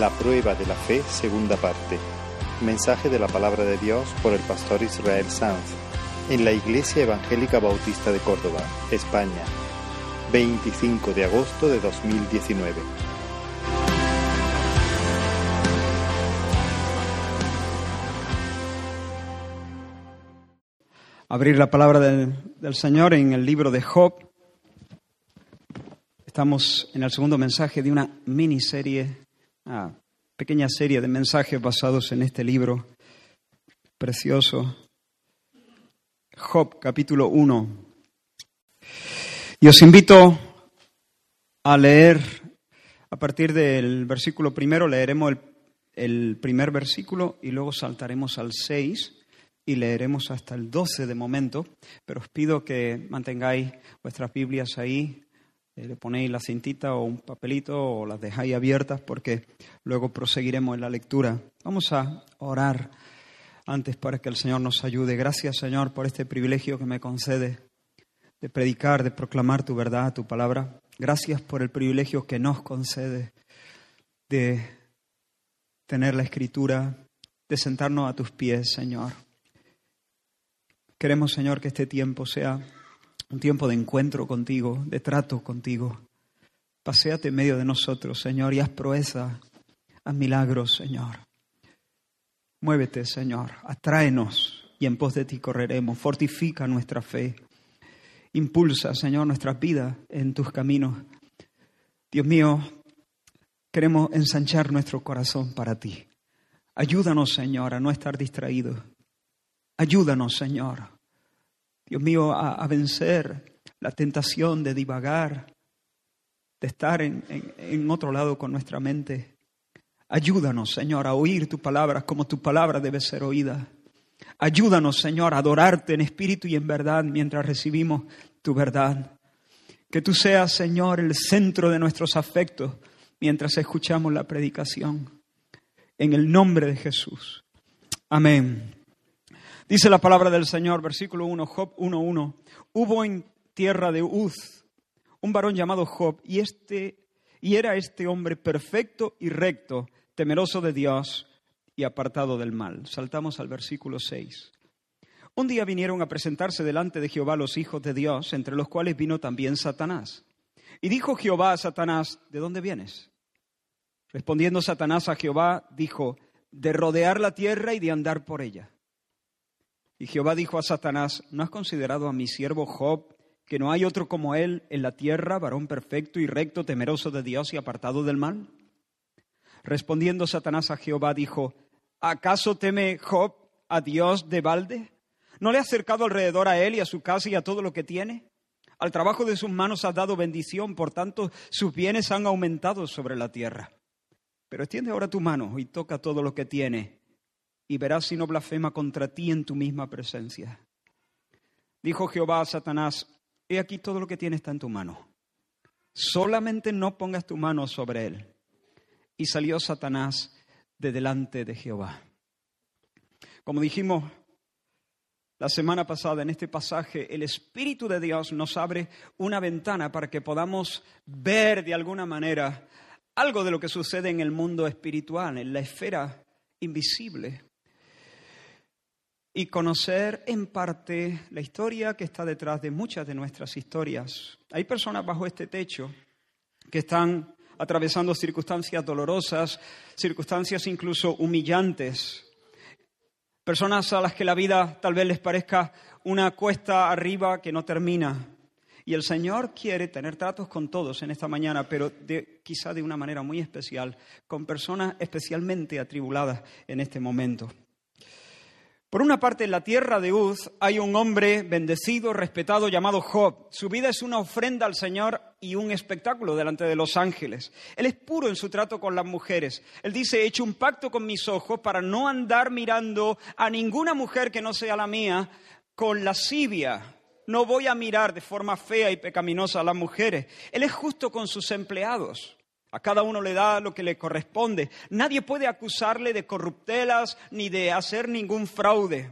La prueba de la fe, segunda parte. Mensaje de la palabra de Dios por el pastor Israel Sanz en la Iglesia Evangélica Bautista de Córdoba, España, 25 de agosto de 2019. Abrir la palabra del, Señor en el libro de Job. Estamos en el segundo mensaje de una miniserie, una pequeña serie de mensajes basados en este libro precioso. Job, capítulo 1. Y os invito a leer, a partir del versículo primero, leeremos el, el primer versículo y luego saltaremos al 6 y leeremos hasta el 12 de momento, pero os pido que mantengáis vuestras Biblias ahí, eh, le ponéis la cintita o un papelito o las dejáis abiertas porque luego proseguiremos en la lectura. Vamos a orar antes para que el Señor nos ayude. Gracias Señor por este privilegio que me concede de predicar, de proclamar tu verdad, tu palabra. Gracias por el privilegio que nos concede de tener la escritura, de sentarnos a tus pies, Señor. Queremos, Señor, que este tiempo sea un tiempo de encuentro contigo, de trato contigo. Paseate en medio de nosotros, Señor, y haz proeza, haz milagros, Señor. Muévete, Señor, atráenos y en pos de ti correremos. Fortifica nuestra fe. Impulsa, Señor, nuestras vidas en tus caminos. Dios mío, queremos ensanchar nuestro corazón para ti. Ayúdanos, Señor, a no estar distraídos. Ayúdanos, Señor, Dios mío, a, vencer la tentación de divagar, de estar en, en, en, otro lado con nuestra mente. Ayúdanos, Señor, a oír tu palabra como tu palabra debe ser oída. Ayúdanos, Señor, a adorarte en espíritu y en verdad mientras recibimos tu verdad. Que tú seas, Señor, el centro de nuestros afectos mientras escuchamos la predicación. En el nombre de Jesús. Amén. Dice la palabra del Señor, versículo 1, Job 1.1. Hubo en tierra de Uz un varón llamado Job, y, este, y era este hombre perfecto y recto, temeroso de Dios y apartado del mal. Saltamos al versículo 6. Un día vinieron a presentarse delante de Jehová los hijos de Dios, entre los cuales vino también Satanás. Y dijo Jehová a Satanás, ¿de dónde vienes? Respondiendo Satanás a Jehová, dijo, de rodear la tierra y de andar por ella. Y Jehová dijo a Satanás, ¿no has considerado a mi siervo Job, que no hay otro como él en la tierra, varón perfecto y recto, temeroso de Dios y apartado del mal? Respondiendo Satanás a Jehová, dijo, ¿acaso teme Job a Dios de balde? ¿No le ha acercado alrededor a él y a su casa y a todo lo que tiene? Al trabajo de sus manos has dado bendición, por tanto sus bienes han aumentado sobre la tierra. Pero extiende ahora tu mano y toca todo lo que tiene y verás si no blasfema contra ti en tu misma presencia. Dijo Jehová a Satanás, he aquí todo lo que tiene está en tu mano. Solamente no pongas tu mano sobre él. Y salió Satanás de delante de Jehová. Como dijimos la semana pasada en este pasaje, el Espíritu de Dios nos abre una ventana para que podamos ver de alguna manera algo de lo que sucede en el mundo espiritual, en la esfera invisible y conocer en parte la historia que está detrás de muchas de nuestras historias. Hay personas bajo este techo que están atravesando circunstancias dolorosas, circunstancias incluso humillantes, personas a las que la vida tal vez les parezca una cuesta arriba que no termina. Y el Señor quiere tener tratos con todos en esta mañana, pero quizá de una manera muy especial, con personas especialmente atribuladas en este momento. Por una parte, en la tierra de Uz hay un hombre bendecido, respetado, llamado Job. Su vida es una ofrenda al Señor y un espectáculo delante de los ángeles. Él es puro en su trato con las mujeres. Él dice, he hecho un pacto con mis ojos para no andar mirando a ninguna mujer que no sea la mía con lascivia. No voy a mirar de forma fea y pecaminosa a las mujeres. Él es justo con sus empleados. A cada uno le da lo que le corresponde. Nadie puede acusarle de corruptelas ni de hacer ningún fraude.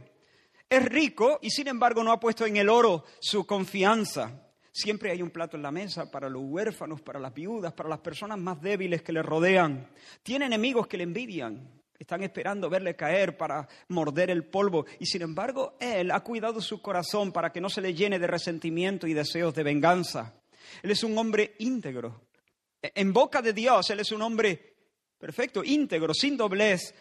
Es rico y sin embargo no ha puesto en el oro su confianza. Siempre hay un plato en la mesa para los huérfanos, para las viudas, para las personas más débiles que le rodean. Tiene enemigos que le envidian, están esperando verle caer para morder el polvo. Y sin embargo, Él ha cuidado su corazón para que no se le llene de resentimiento y deseos de venganza. Él es un hombre íntegro. En boca de Dios, Él es un hombre perfecto, íntegro, sin doblez,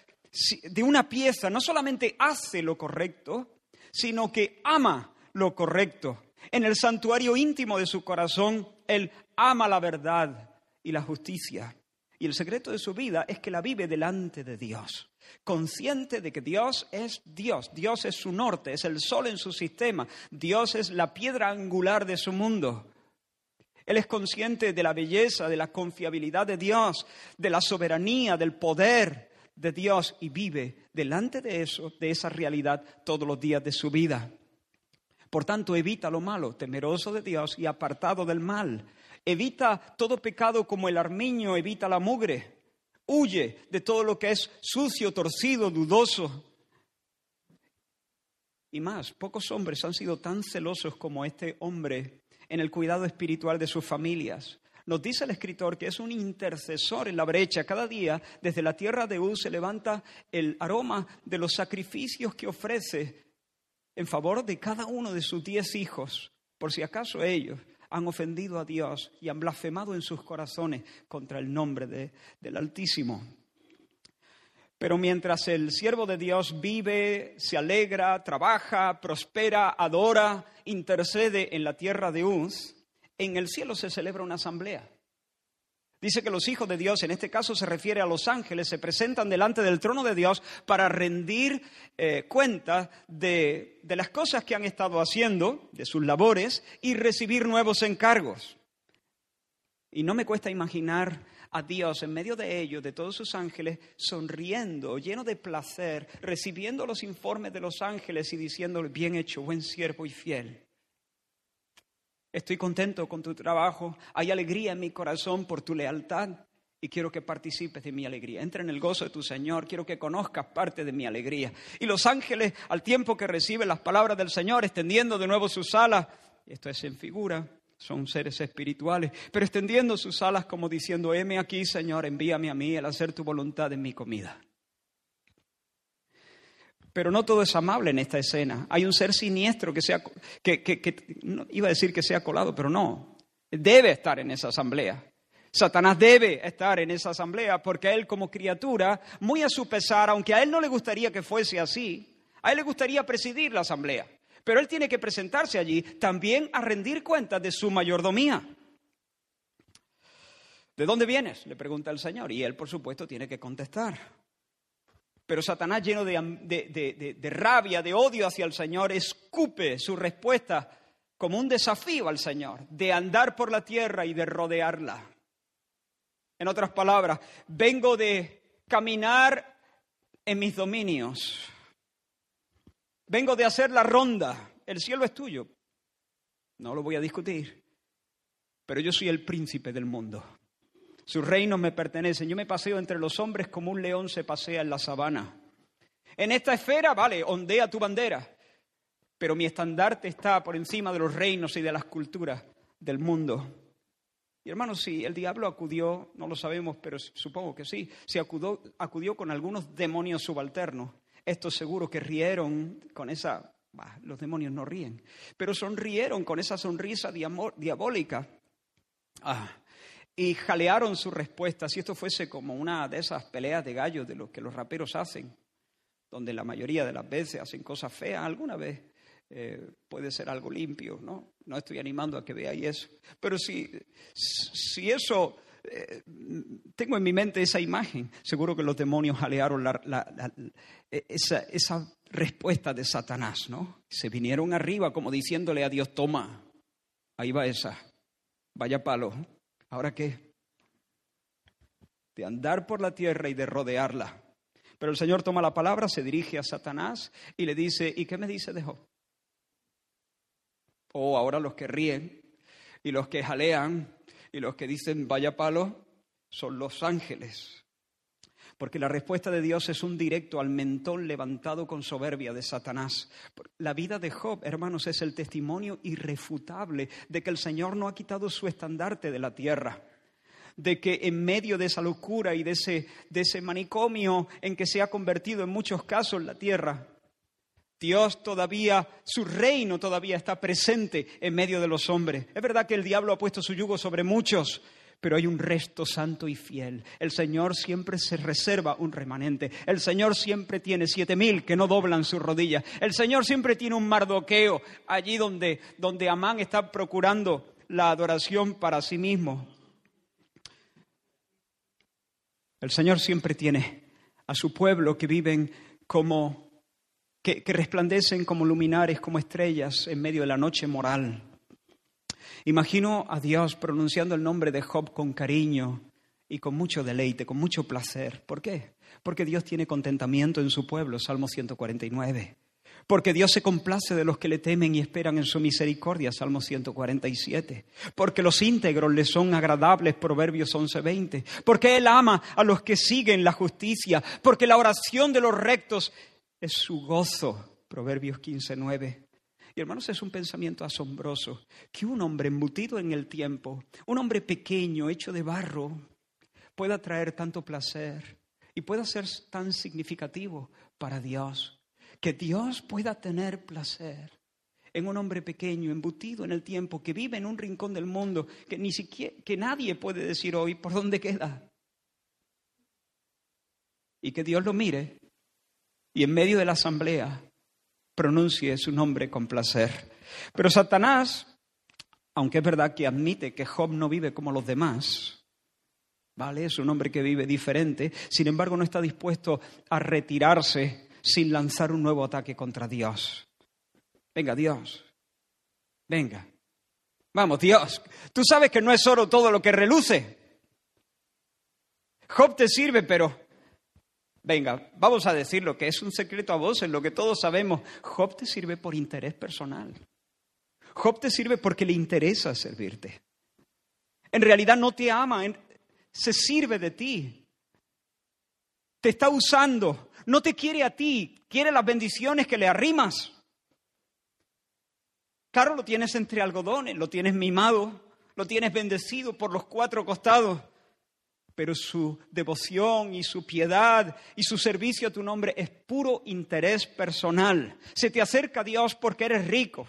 de una pieza. No solamente hace lo correcto, sino que ama lo correcto. En el santuario íntimo de su corazón, Él ama la verdad y la justicia. Y el secreto de su vida es que la vive delante de Dios, consciente de que Dios es Dios, Dios es su norte, es el sol en su sistema, Dios es la piedra angular de su mundo. Él es consciente de la belleza, de la confiabilidad de Dios, de la soberanía, del poder de Dios y vive delante de eso, de esa realidad todos los días de su vida. Por tanto, evita lo malo, temeroso de Dios y apartado del mal. Evita todo pecado como el armiño evita la mugre. Huye de todo lo que es sucio, torcido, dudoso. Y más, pocos hombres han sido tan celosos como este hombre en el cuidado espiritual de sus familias. Nos dice el escritor que es un intercesor en la brecha. Cada día, desde la tierra de Uz, se levanta el aroma de los sacrificios que ofrece en favor de cada uno de sus diez hijos, por si acaso ellos han ofendido a Dios y han blasfemado en sus corazones contra el nombre de, del Altísimo. Pero mientras el siervo de Dios vive, se alegra, trabaja, prospera, adora, intercede en la tierra de Uz, en el cielo se celebra una asamblea. Dice que los hijos de Dios, en este caso se refiere a los ángeles, se presentan delante del trono de Dios para rendir eh, cuenta de, de las cosas que han estado haciendo, de sus labores, y recibir nuevos encargos. Y no me cuesta imaginar a Dios en medio de ellos, de todos sus ángeles, sonriendo, lleno de placer, recibiendo los informes de los ángeles y diciéndole, bien hecho, buen siervo y fiel. Estoy contento con tu trabajo, hay alegría en mi corazón por tu lealtad y quiero que participes de mi alegría. Entra en el gozo de tu Señor, quiero que conozcas parte de mi alegría. Y los ángeles, al tiempo que reciben las palabras del Señor, extendiendo de nuevo sus alas, esto es en figura, son seres espirituales, pero extendiendo sus alas como diciendo, heme aquí, Señor, envíame a mí el hacer tu voluntad en mi comida. Pero no todo es amable en esta escena. Hay un ser siniestro que, sea, que, iba a decir que sea colado, pero no. Debe estar en esa asamblea. Satanás debe estar en esa asamblea porque él como criatura, muy a su pesar, aunque a él no le gustaría que fuese así, a él le gustaría presidir la asamblea. Pero él tiene que presentarse allí también a rendir cuentas de su mayordomía. ¿De dónde vienes? le pregunta el Señor. Y él, por supuesto, tiene que contestar. Pero Satanás, lleno de, rabia, de odio hacia el Señor, escupe su respuesta como un desafío al Señor, de andar por la tierra y de rodearla. En otras palabras, vengo de caminar en mis dominios. Vengo de hacer la ronda. El cielo es tuyo. No lo voy a discutir. Pero yo soy el príncipe del mundo. Sus reinos me pertenecen. Yo me paseo entre los hombres como un león se pasea en la sabana. En esta esfera, vale, ondea tu bandera, pero mi estandarte está por encima de los reinos y de las culturas del mundo. Y hermanos, si el diablo acudió, no lo sabemos, pero supongo que sí, si acudió, acudió con algunos demonios subalternos, estos seguro que rieron con esa, los demonios no ríen, pero sonrieron con esa sonrisa diabólica. Ah, y jalearon su respuesta, si esto fuese como una de esas peleas de gallos de los que los raperos hacen, donde la mayoría de las veces hacen cosas feas, alguna vez eh, puede ser algo limpio, ¿no? No estoy animando a que veáis eso. Pero si, si eso, eh, tengo en mi mente esa imagen, seguro que los demonios jalearon esa, esa respuesta de Satanás, ¿no? Se vinieron arriba como diciéndole a Dios, toma, ahí va esa, vaya palo. ¿Ahora qué? De andar por la tierra y de rodearla. Pero el Señor toma la palabra, se dirige a Satanás y le dice, ¿y qué me dice de Job? Oh, ahora los que ríen y los que jalean y los que dicen vaya palo son los ángeles. Porque la respuesta de Dios es un directo al mentón levantado con soberbia de Satanás. La vida de Job, hermanos, es el testimonio irrefutable de que el Señor no ha quitado su estandarte de la tierra de que en medio de esa locura y de ese, de ese manicomio en que se ha convertido en muchos casos la tierra, Dios todavía, su reino todavía está presente en medio de los hombres. Es verdad que el diablo ha puesto su yugo sobre muchos, pero hay un resto santo y fiel. El Señor siempre se reserva un remanente. El Señor siempre tiene siete mil que no doblan sus rodillas. El Señor siempre tiene un mardoqueo allí donde, donde Amán está procurando la adoración para sí mismo. El Señor siempre tiene a su pueblo que viven como, que, resplandecen como luminares, como estrellas en medio de la noche moral. Imagino a Dios pronunciando el nombre de Job con cariño y con mucho deleite, con mucho placer. ¿Por qué? Porque Dios tiene contentamiento en su pueblo, Salmo 149. Porque Dios se complace de los que le temen y esperan en su misericordia, Salmo 147. Porque los íntegros le son agradables, Proverbios 11:20. Porque Él ama a los que siguen la justicia. Porque la oración de los rectos es su gozo, Proverbios 15:9. Y hermanos, es un pensamiento asombroso que un hombre embutido en el tiempo, un hombre pequeño, hecho de barro, pueda traer tanto placer y pueda ser tan significativo para Dios. Que Dios pueda tener placer en un hombre pequeño, embutido en el tiempo, que vive en un rincón del mundo, que ni siquiera, que nadie puede decir hoy por dónde queda. Y que Dios lo mire y en medio de la asamblea pronuncie su nombre con placer. Pero Satanás, aunque es verdad que admite que Job no vive como los demás, ¿vale? Es un hombre que vive diferente, sin embargo no está dispuesto a retirarse sin lanzar un nuevo ataque contra Dios. Venga, Dios, venga. Vamos, Dios, tú sabes que no es oro todo lo que reluce. Job te sirve, pero Venga, vamos a decir lo que es un secreto a voces, lo que todos sabemos. Job te sirve por interés personal. Job te sirve porque le interesa servirte. En realidad no te ama, se sirve de ti. Te está usando, no te quiere a ti, quiere las bendiciones que le arrimas. Claro, lo tienes entre algodones, lo tienes mimado, lo tienes bendecido por los cuatro costados pero su devoción y su piedad y su servicio a tu nombre es puro interés personal. Se te acerca a Dios porque eres rico,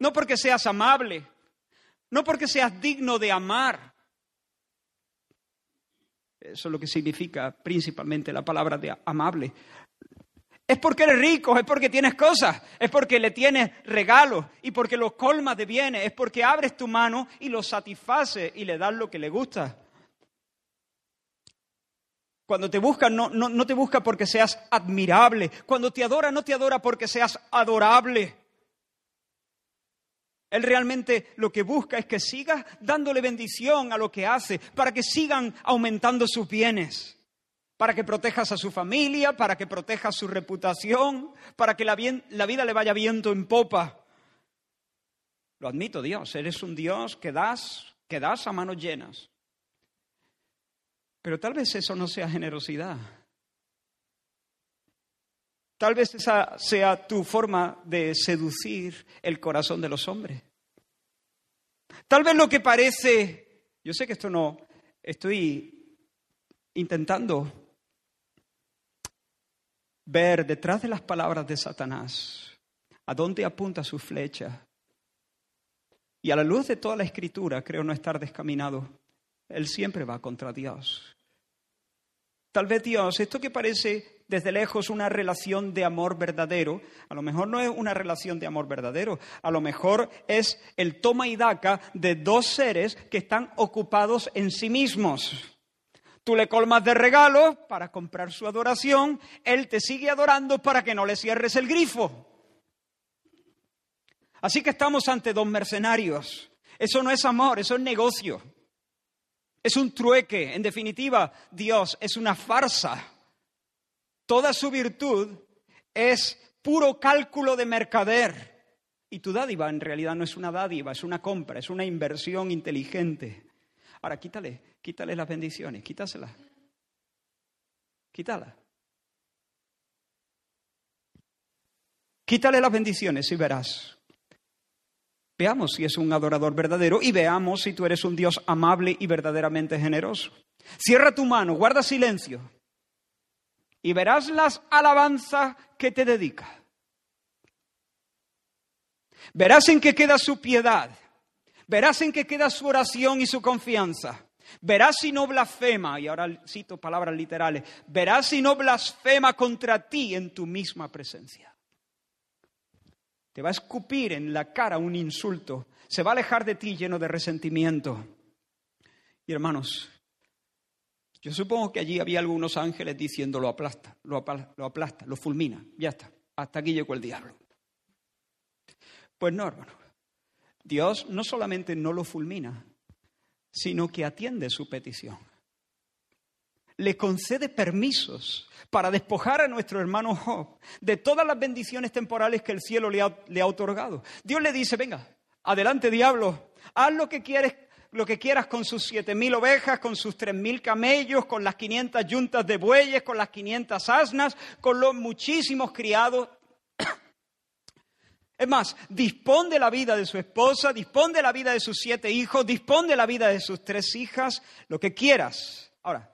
no porque seas amable, no porque seas digno de amar. Eso es lo que significa principalmente la palabra de amable. Es porque eres rico, es porque tienes cosas, es porque le tienes regalos y porque los colmas de bienes, es porque abres tu mano y lo satisfaces y le das lo que le gusta. Cuando te busca, no, no, te busca porque seas admirable. Cuando te adora, no te adora porque seas adorable. Él realmente lo que busca es que sigas dándole bendición a lo que hace, para que sigan aumentando sus bienes, para que protejas a su familia, para que protejas su reputación, para que la, la vida le vaya viento en popa. Lo admito, Dios, eres un Dios que das, que das a manos llenas. Pero tal vez eso no sea generosidad. Tal vez esa sea tu forma de seducir el corazón de los hombres. Tal vez lo que parece, yo sé que esto no, estoy intentando ver detrás de las palabras de Satanás a dónde apunta su flecha. Y a la luz de toda la escritura creo no estar descaminado. Él siempre va contra Dios. Tal vez Dios, esto que parece desde lejos una relación de amor verdadero, a lo mejor no es una relación de amor verdadero, a lo mejor es el toma y daca de dos seres que están ocupados en sí mismos. Tú le colmas de regalos para comprar su adoración, él te sigue adorando para que no le cierres el grifo. Así que estamos ante dos mercenarios. Eso no es amor, eso es negocio. Es un trueque, en definitiva, Dios es una farsa. Toda su virtud es puro cálculo de mercader. Y tu dádiva en realidad no es una dádiva, es una compra, es una inversión inteligente. Ahora quítale, quítale las bendiciones, quítaselas. quítala. Quítale las bendiciones y verás. Veamos si es un adorador verdadero y veamos si tú eres un Dios amable y verdaderamente generoso. Cierra tu mano, guarda silencio y verás las alabanzas que te dedica. Verás en qué queda su piedad. Verás en qué queda su oración y su confianza. Verás si no blasfema, y ahora cito palabras literales, verás si no blasfema contra ti en tu misma presencia. Te va a escupir en la cara un insulto. Se va a alejar de ti lleno de resentimiento. Y hermanos, yo supongo que allí había algunos ángeles diciendo lo aplasta, lo aplasta, lo, lo fulmina, ya está. Hasta aquí llegó el diablo. Pues no, hermano. Dios no solamente no lo fulmina, sino que atiende su petición le concede permisos para despojar a nuestro hermano Job de todas las bendiciones temporales que el cielo le ha, otorgado. Dios le dice, venga, adelante diablo, haz lo que quieres lo que quieras con sus siete mil ovejas, con sus tres mil camellos, con las quinientas yuntas de bueyes, con las quinientas asnas, con los muchísimos criados. Es más, dispón de la vida de su esposa, dispón de la vida de sus siete hijos, dispón de la vida de sus tres hijas, lo que quieras. Ahora,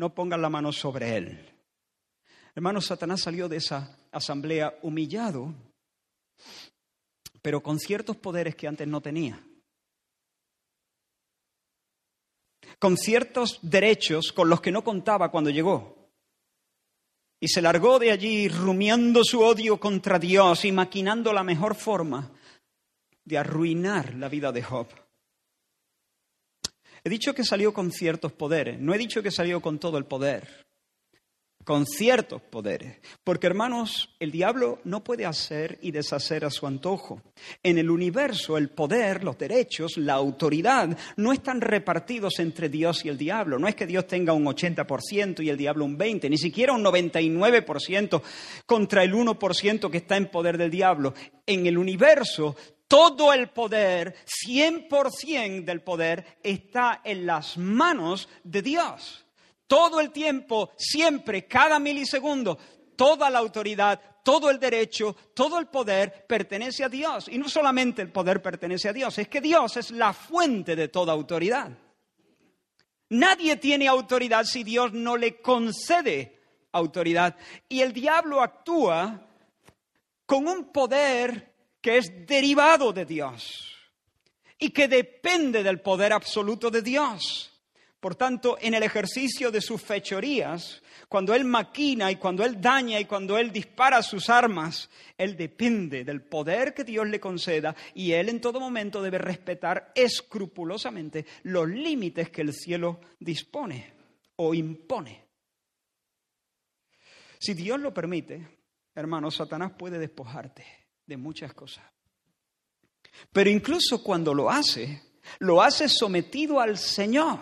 no pongan la mano sobre él. Hermano, Satanás salió de esa asamblea humillado, pero con ciertos poderes que antes no tenía. Con ciertos derechos con los que no contaba cuando llegó. Y se largó de allí rumiando su odio contra Dios y maquinando la mejor forma de arruinar la vida de Job. He dicho que salió con ciertos poderes, no he dicho que salió con todo el poder, con ciertos poderes. Porque hermanos, el diablo no puede hacer y deshacer a su antojo. En el universo el poder, los derechos, la autoridad no están repartidos entre Dios y el diablo. No es que Dios tenga un 80% y el diablo un 20%, ni siquiera un 99% contra el 1% que está en poder del diablo. En el universo todo el poder, 100% del poder, está en las manos de Dios. Todo el tiempo, siempre, cada milisegundo, toda la autoridad, todo el derecho, todo el poder pertenece a Dios. Y no solamente el poder pertenece a Dios, es que Dios es la fuente de toda autoridad. Nadie tiene autoridad si Dios no le concede autoridad. Y el diablo actúa con un poder que es derivado de Dios y que depende del poder absoluto de Dios. Por tanto, en el ejercicio de sus fechorías, cuando Él maquina y cuando Él daña y cuando Él dispara sus armas, Él depende del poder que Dios le conceda y Él en todo momento debe respetar escrupulosamente los límites que el cielo dispone o impone. Si Dios lo permite, hermano, Satanás puede despojarte de muchas cosas. Pero incluso cuando lo hace, lo hace sometido al Señor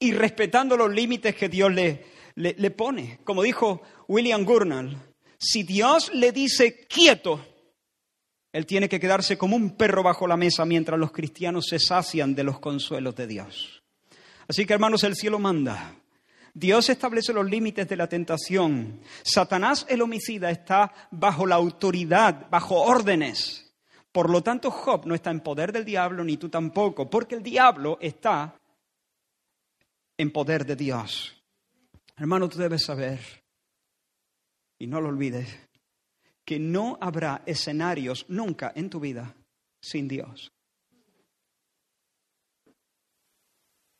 y respetando los límites que Dios le, le, pone. Como dijo William Gurnall, si Dios le dice quieto, él tiene que quedarse como un perro bajo la mesa mientras los cristianos se sacian de los consuelos de Dios. Así que hermanos, el cielo manda. Dios establece los límites de la tentación. Satanás, el homicida, está bajo la autoridad, bajo órdenes. Por lo tanto, Job no está en poder del diablo, ni tú tampoco, porque el diablo está en poder de Dios. Hermano, tú debes saber, y no lo olvides, que no habrá escenarios nunca en tu vida sin Dios.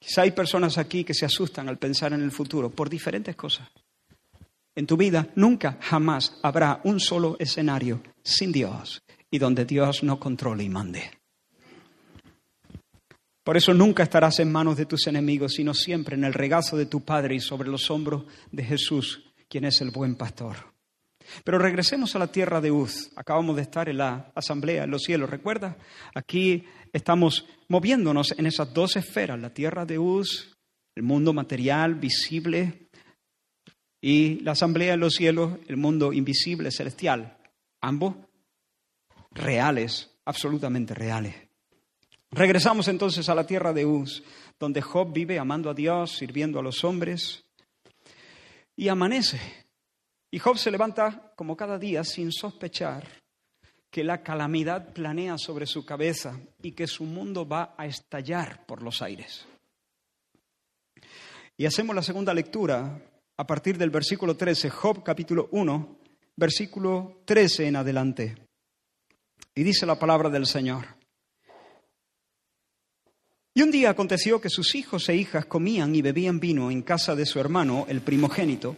Quizá hay personas aquí que se asustan al pensar en el futuro por diferentes cosas. En tu vida nunca, jamás habrá un solo escenario sin Dios y donde Dios no controle y mande. Por eso nunca estarás en manos de tus enemigos, sino siempre en el regazo de tu Padre y sobre los hombros de Jesús, quien es el buen pastor. Pero regresemos a la tierra de Uz. Acabamos de estar en la asamblea en los cielos, ¿recuerda? Aquí estamos moviéndonos en esas dos esferas, la tierra de Uz, el mundo material, visible, y la asamblea en los cielos, el mundo invisible, celestial. Ambos reales, absolutamente reales. Regresamos entonces a la tierra de Uz, donde Job vive amando a Dios, sirviendo a los hombres. Y amanece. Y Job se levanta como cada día sin sospechar que la calamidad planea sobre su cabeza y que su mundo va a estallar por los aires. Y hacemos la segunda lectura a partir del versículo 13, Job capítulo 1, versículo 13 en adelante. Y dice la palabra del Señor. Y un día aconteció que sus hijos e hijas comían y bebían vino en casa de su hermano, el primogénito.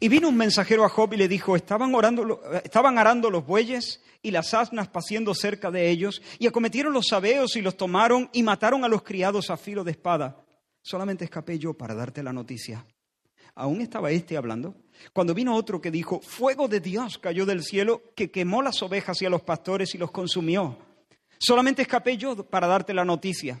Y vino un mensajero a Job y le dijo, estaban, orando, estaban arando los bueyes y las asnas paciendo cerca de ellos, y acometieron los sabeos y los tomaron y mataron a los criados a filo de espada. Solamente escapé yo para darte la noticia. Aún estaba este hablando, cuando vino otro que dijo, fuego de Dios cayó del cielo que quemó las ovejas y a los pastores y los consumió. Solamente escapé yo para darte la noticia.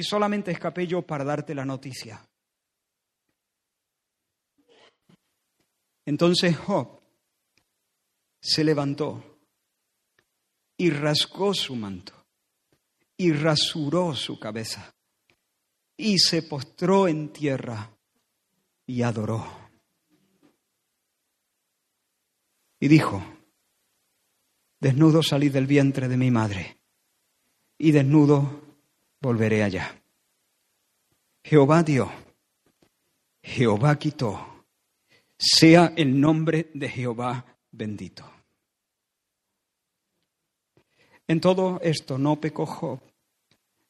y solamente escapé yo para darte la noticia. Entonces Job se levantó y rasgó su manto y rasuró su cabeza y se postró en tierra y adoró. Y dijo, desnudo salí del vientre de mi madre y desnudo volveré allá. Jehová dio, Jehová quitó, sea el nombre de Jehová bendito. En todo esto no pecó Job,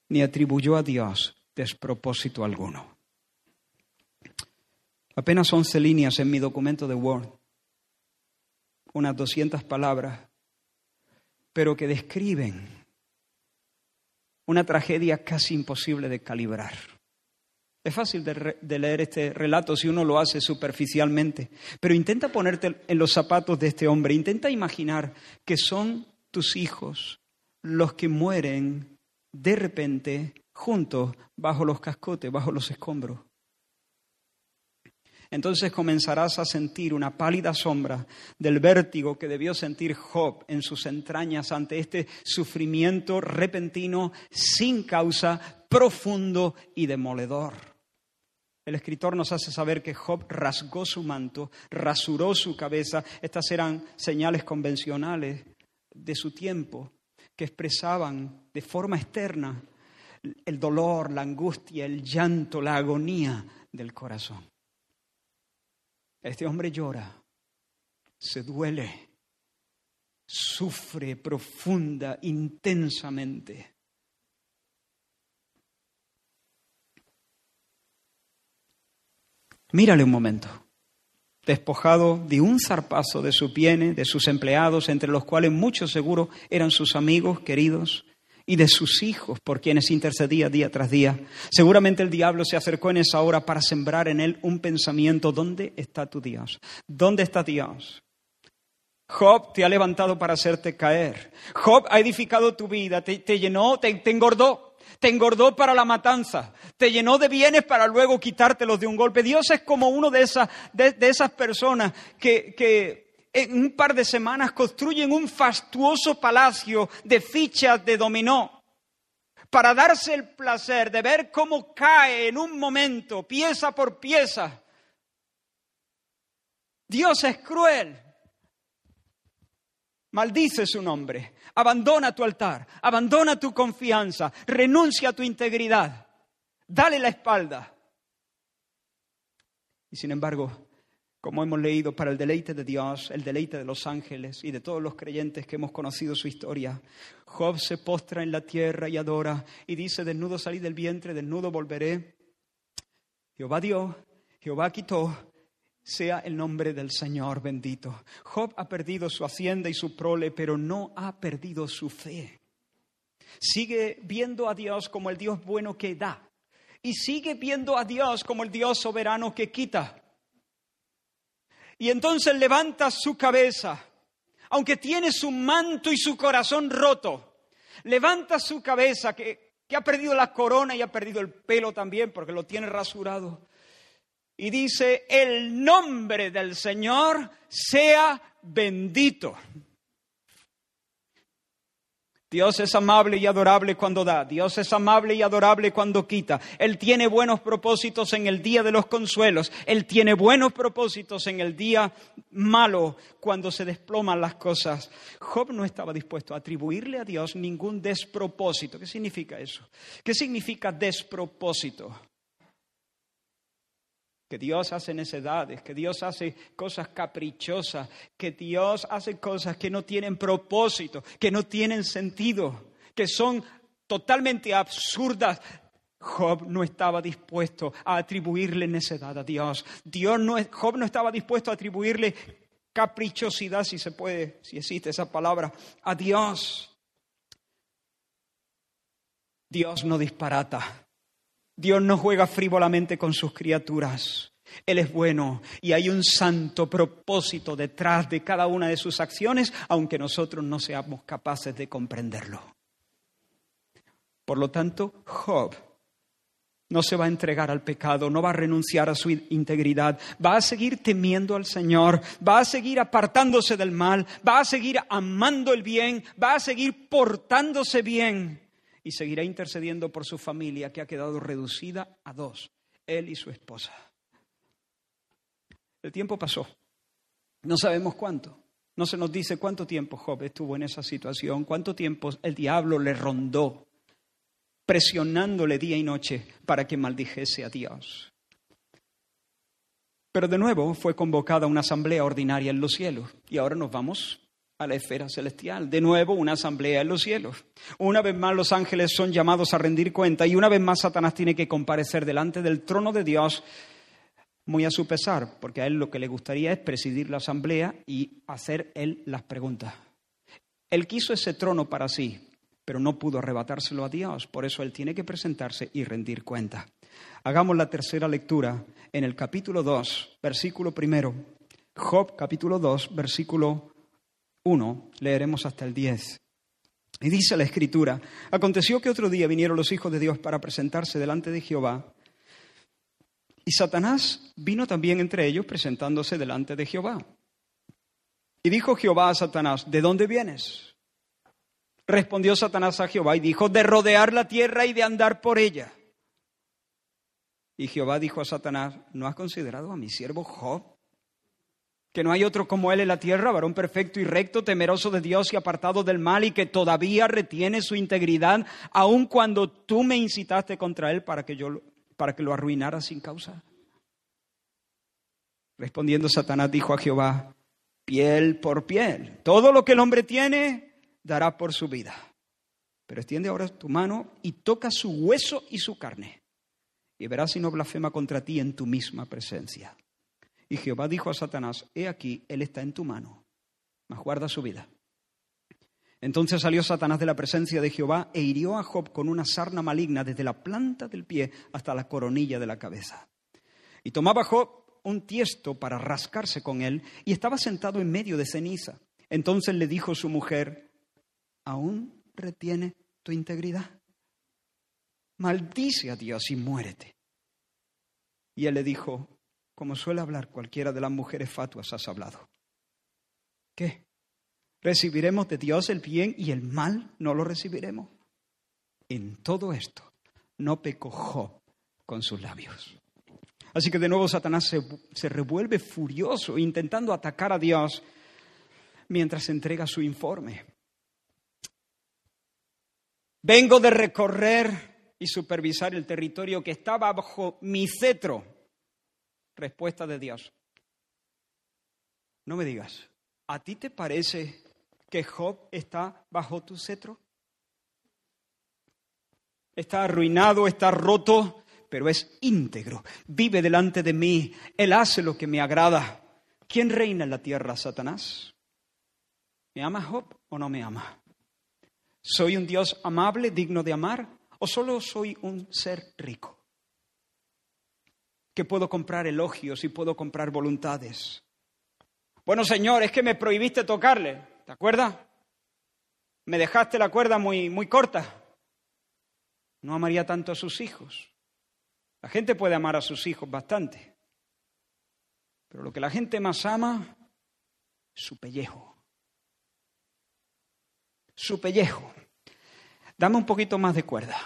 ni atribuyó a Dios despropósito alguno. Apenas once líneas en mi documento de Word, unas doscientas palabras, pero que describen una tragedia casi imposible de calibrar. Es fácil de, leer este relato si uno lo hace superficialmente, pero intenta ponerte en los zapatos de este hombre, intenta imaginar que son tus hijos los que mueren de repente juntos bajo los cascotes, bajo los escombros entonces comenzarás a sentir una pálida sombra del vértigo que debió sentir Job en sus entrañas ante este sufrimiento repentino, sin causa, profundo y demoledor. El escritor nos hace saber que Job rasgó su manto, rasuró su cabeza. Estas eran señales convencionales de su tiempo que expresaban de forma externa el dolor, la angustia, el llanto, la agonía del corazón. Este hombre llora, se duele, sufre profunda, intensamente. Mírale un momento, despojado de un zarpazo de su piene, de sus empleados, entre los cuales muchos seguro eran sus amigos queridos, y de sus hijos por quienes intercedía día tras día. Seguramente el diablo se acercó en esa hora para sembrar en él un pensamiento, ¿dónde está tu Dios? ¿Dónde está Dios? Job te ha levantado para hacerte caer. Job ha edificado tu vida, te, llenó, te, engordó, te engordó para la matanza, te llenó de bienes para luego quitártelos de un golpe. Dios es como uno de esas, de, esas personas que, que en un par de semanas construyen un fastuoso palacio de fichas de dominó para darse el placer de ver cómo cae en un momento, pieza por pieza. Dios es cruel. Maldice su nombre. Abandona tu altar. Abandona tu confianza. Renuncia a tu integridad. Dale la espalda. Y sin embargo, como hemos leído, para el deleite de Dios, el deleite de los ángeles y de todos los creyentes que hemos conocido su historia. Job se postra en la tierra y adora y dice, desnudo salí del vientre, desnudo volveré. Jehová dio, Jehová quitó, sea el nombre del Señor bendito. Job ha perdido su hacienda y su prole, pero no ha perdido su fe. Sigue viendo a Dios como el Dios bueno que da y sigue viendo a Dios como el Dios soberano que quita. Y entonces levanta su cabeza, aunque tiene su manto y su corazón roto, levanta su cabeza que, ha perdido la corona y ha perdido el pelo también porque lo tiene rasurado. Y dice, el nombre del Señor sea bendito. Dios es amable y adorable cuando da. Dios es amable y adorable cuando quita. Él tiene buenos propósitos en el día de los consuelos. Él tiene buenos propósitos en el día malo cuando se desploman las cosas. Job no estaba dispuesto a atribuirle a Dios ningún despropósito. ¿Qué significa eso? ¿Qué significa despropósito? Que Dios hace necedades, que Dios hace cosas caprichosas, que Dios hace cosas que no tienen propósito, que no tienen sentido, que son totalmente absurdas. Job no estaba dispuesto a atribuirle necedad a Dios. Dios no, Job no estaba dispuesto a atribuirle caprichosidad, si se puede, si existe esa palabra, a Dios. Dios no disparata. Dios no juega frívolamente con sus criaturas. Él es bueno y hay un santo propósito detrás de cada una de sus acciones, aunque nosotros no seamos capaces de comprenderlo. Por lo tanto, Job no se va a entregar al pecado, no va a renunciar a su integridad, va a seguir temiendo al Señor, va a seguir apartándose del mal, va a seguir amando el bien, va a seguir portándose bien y seguirá intercediendo por su familia que ha quedado reducida a dos, él y su esposa. El tiempo pasó, no sabemos cuánto, no se nos dice cuánto tiempo Job estuvo en esa situación, cuánto tiempo el diablo le rondó, presionándole día y noche para que maldijese a Dios. Pero de nuevo fue convocada una asamblea ordinaria en los cielos y ahora nos vamos a la esfera celestial. De nuevo, una asamblea en los cielos. Una vez más los ángeles son llamados a rendir cuenta y una vez más Satanás tiene que comparecer delante del trono de Dios muy a su pesar, porque a él lo que le gustaría es presidir la asamblea y hacer él las preguntas. Él quiso ese trono para sí, pero no pudo arrebatárselo a Dios, por eso él tiene que presentarse y rendir cuenta. Hagamos la tercera lectura en el capítulo 2, versículo primero. Job capítulo 2, versículo 1, leeremos hasta el 10. Y dice la escritura, aconteció que otro día vinieron los hijos de Dios para presentarse delante de Jehová, y Satanás vino también entre ellos presentándose delante de Jehová. Y dijo Jehová a Satanás, ¿de dónde vienes? Respondió Satanás a Jehová y dijo, de rodear la tierra y de andar por ella. Y Jehová dijo a Satanás, ¿no has considerado a mi siervo Job? Que no hay otro como él en la tierra, varón perfecto y recto, temeroso de Dios y apartado del mal, y que todavía retiene su integridad, aun cuando tú me incitaste contra él para que yo para que lo arruinara sin causa. Respondiendo Satanás dijo a Jehová, piel por piel, todo lo que el hombre tiene dará por su vida. Pero extiende ahora tu mano y toca su hueso y su carne, y verás si no blasfema contra ti en tu misma presencia. Y Jehová dijo a Satanás, he aquí, él está en tu mano, mas guarda su vida. Entonces salió Satanás de la presencia de Jehová e hirió a Job con una sarna maligna desde la planta del pie hasta la coronilla de la cabeza. Y tomaba Job un tiesto para rascarse con él y estaba sentado en medio de ceniza. Entonces le dijo su mujer, ¿aún retiene tu integridad? Maldice a Dios y muérete. Y él le dijo, como suele hablar cualquiera de las mujeres fatuas, has hablado. ¿Qué? ¿Recibiremos de Dios el bien y el mal no lo recibiremos? En todo esto no pecó con sus labios. Así que de nuevo Satanás se, se, revuelve furioso intentando atacar a Dios mientras entrega su informe. Vengo de recorrer y supervisar el territorio que estaba bajo mi cetro Respuesta de Dios. No me digas, ¿a ti te parece que Job está bajo tu cetro? Está arruinado, está roto, pero es íntegro. Vive delante de mí. Él hace lo que me agrada. ¿Quién reina en la tierra, Satanás? ¿Me ama Job o no me ama? ¿Soy un Dios amable, digno de amar? ¿O solo soy un ser rico? Que puedo comprar elogios y puedo comprar voluntades. Bueno, Señor, es que me prohibiste tocarle, ¿te acuerdas? Me dejaste la cuerda muy, muy corta. No amaría tanto a sus hijos. La gente puede amar a sus hijos bastante, pero lo que la gente más ama es su pellejo. Su pellejo. Dame un poquito más de cuerda.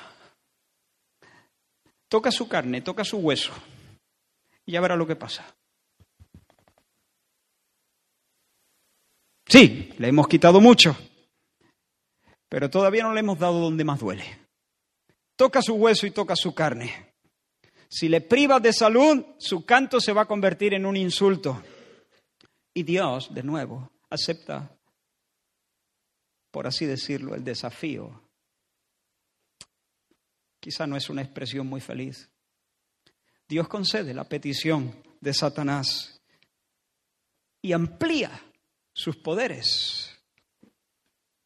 Toca su carne, toca su hueso y ya verá lo que pasa. Sí, le hemos quitado mucho, pero todavía no le hemos dado donde más duele. Toca su hueso y toca su carne. Si le privas de salud, su canto se va a convertir en un insulto. Y Dios, de nuevo, acepta, por así decirlo, el desafío. Quizá no es una expresión muy feliz. Dios concede la petición de Satanás y amplía sus poderes.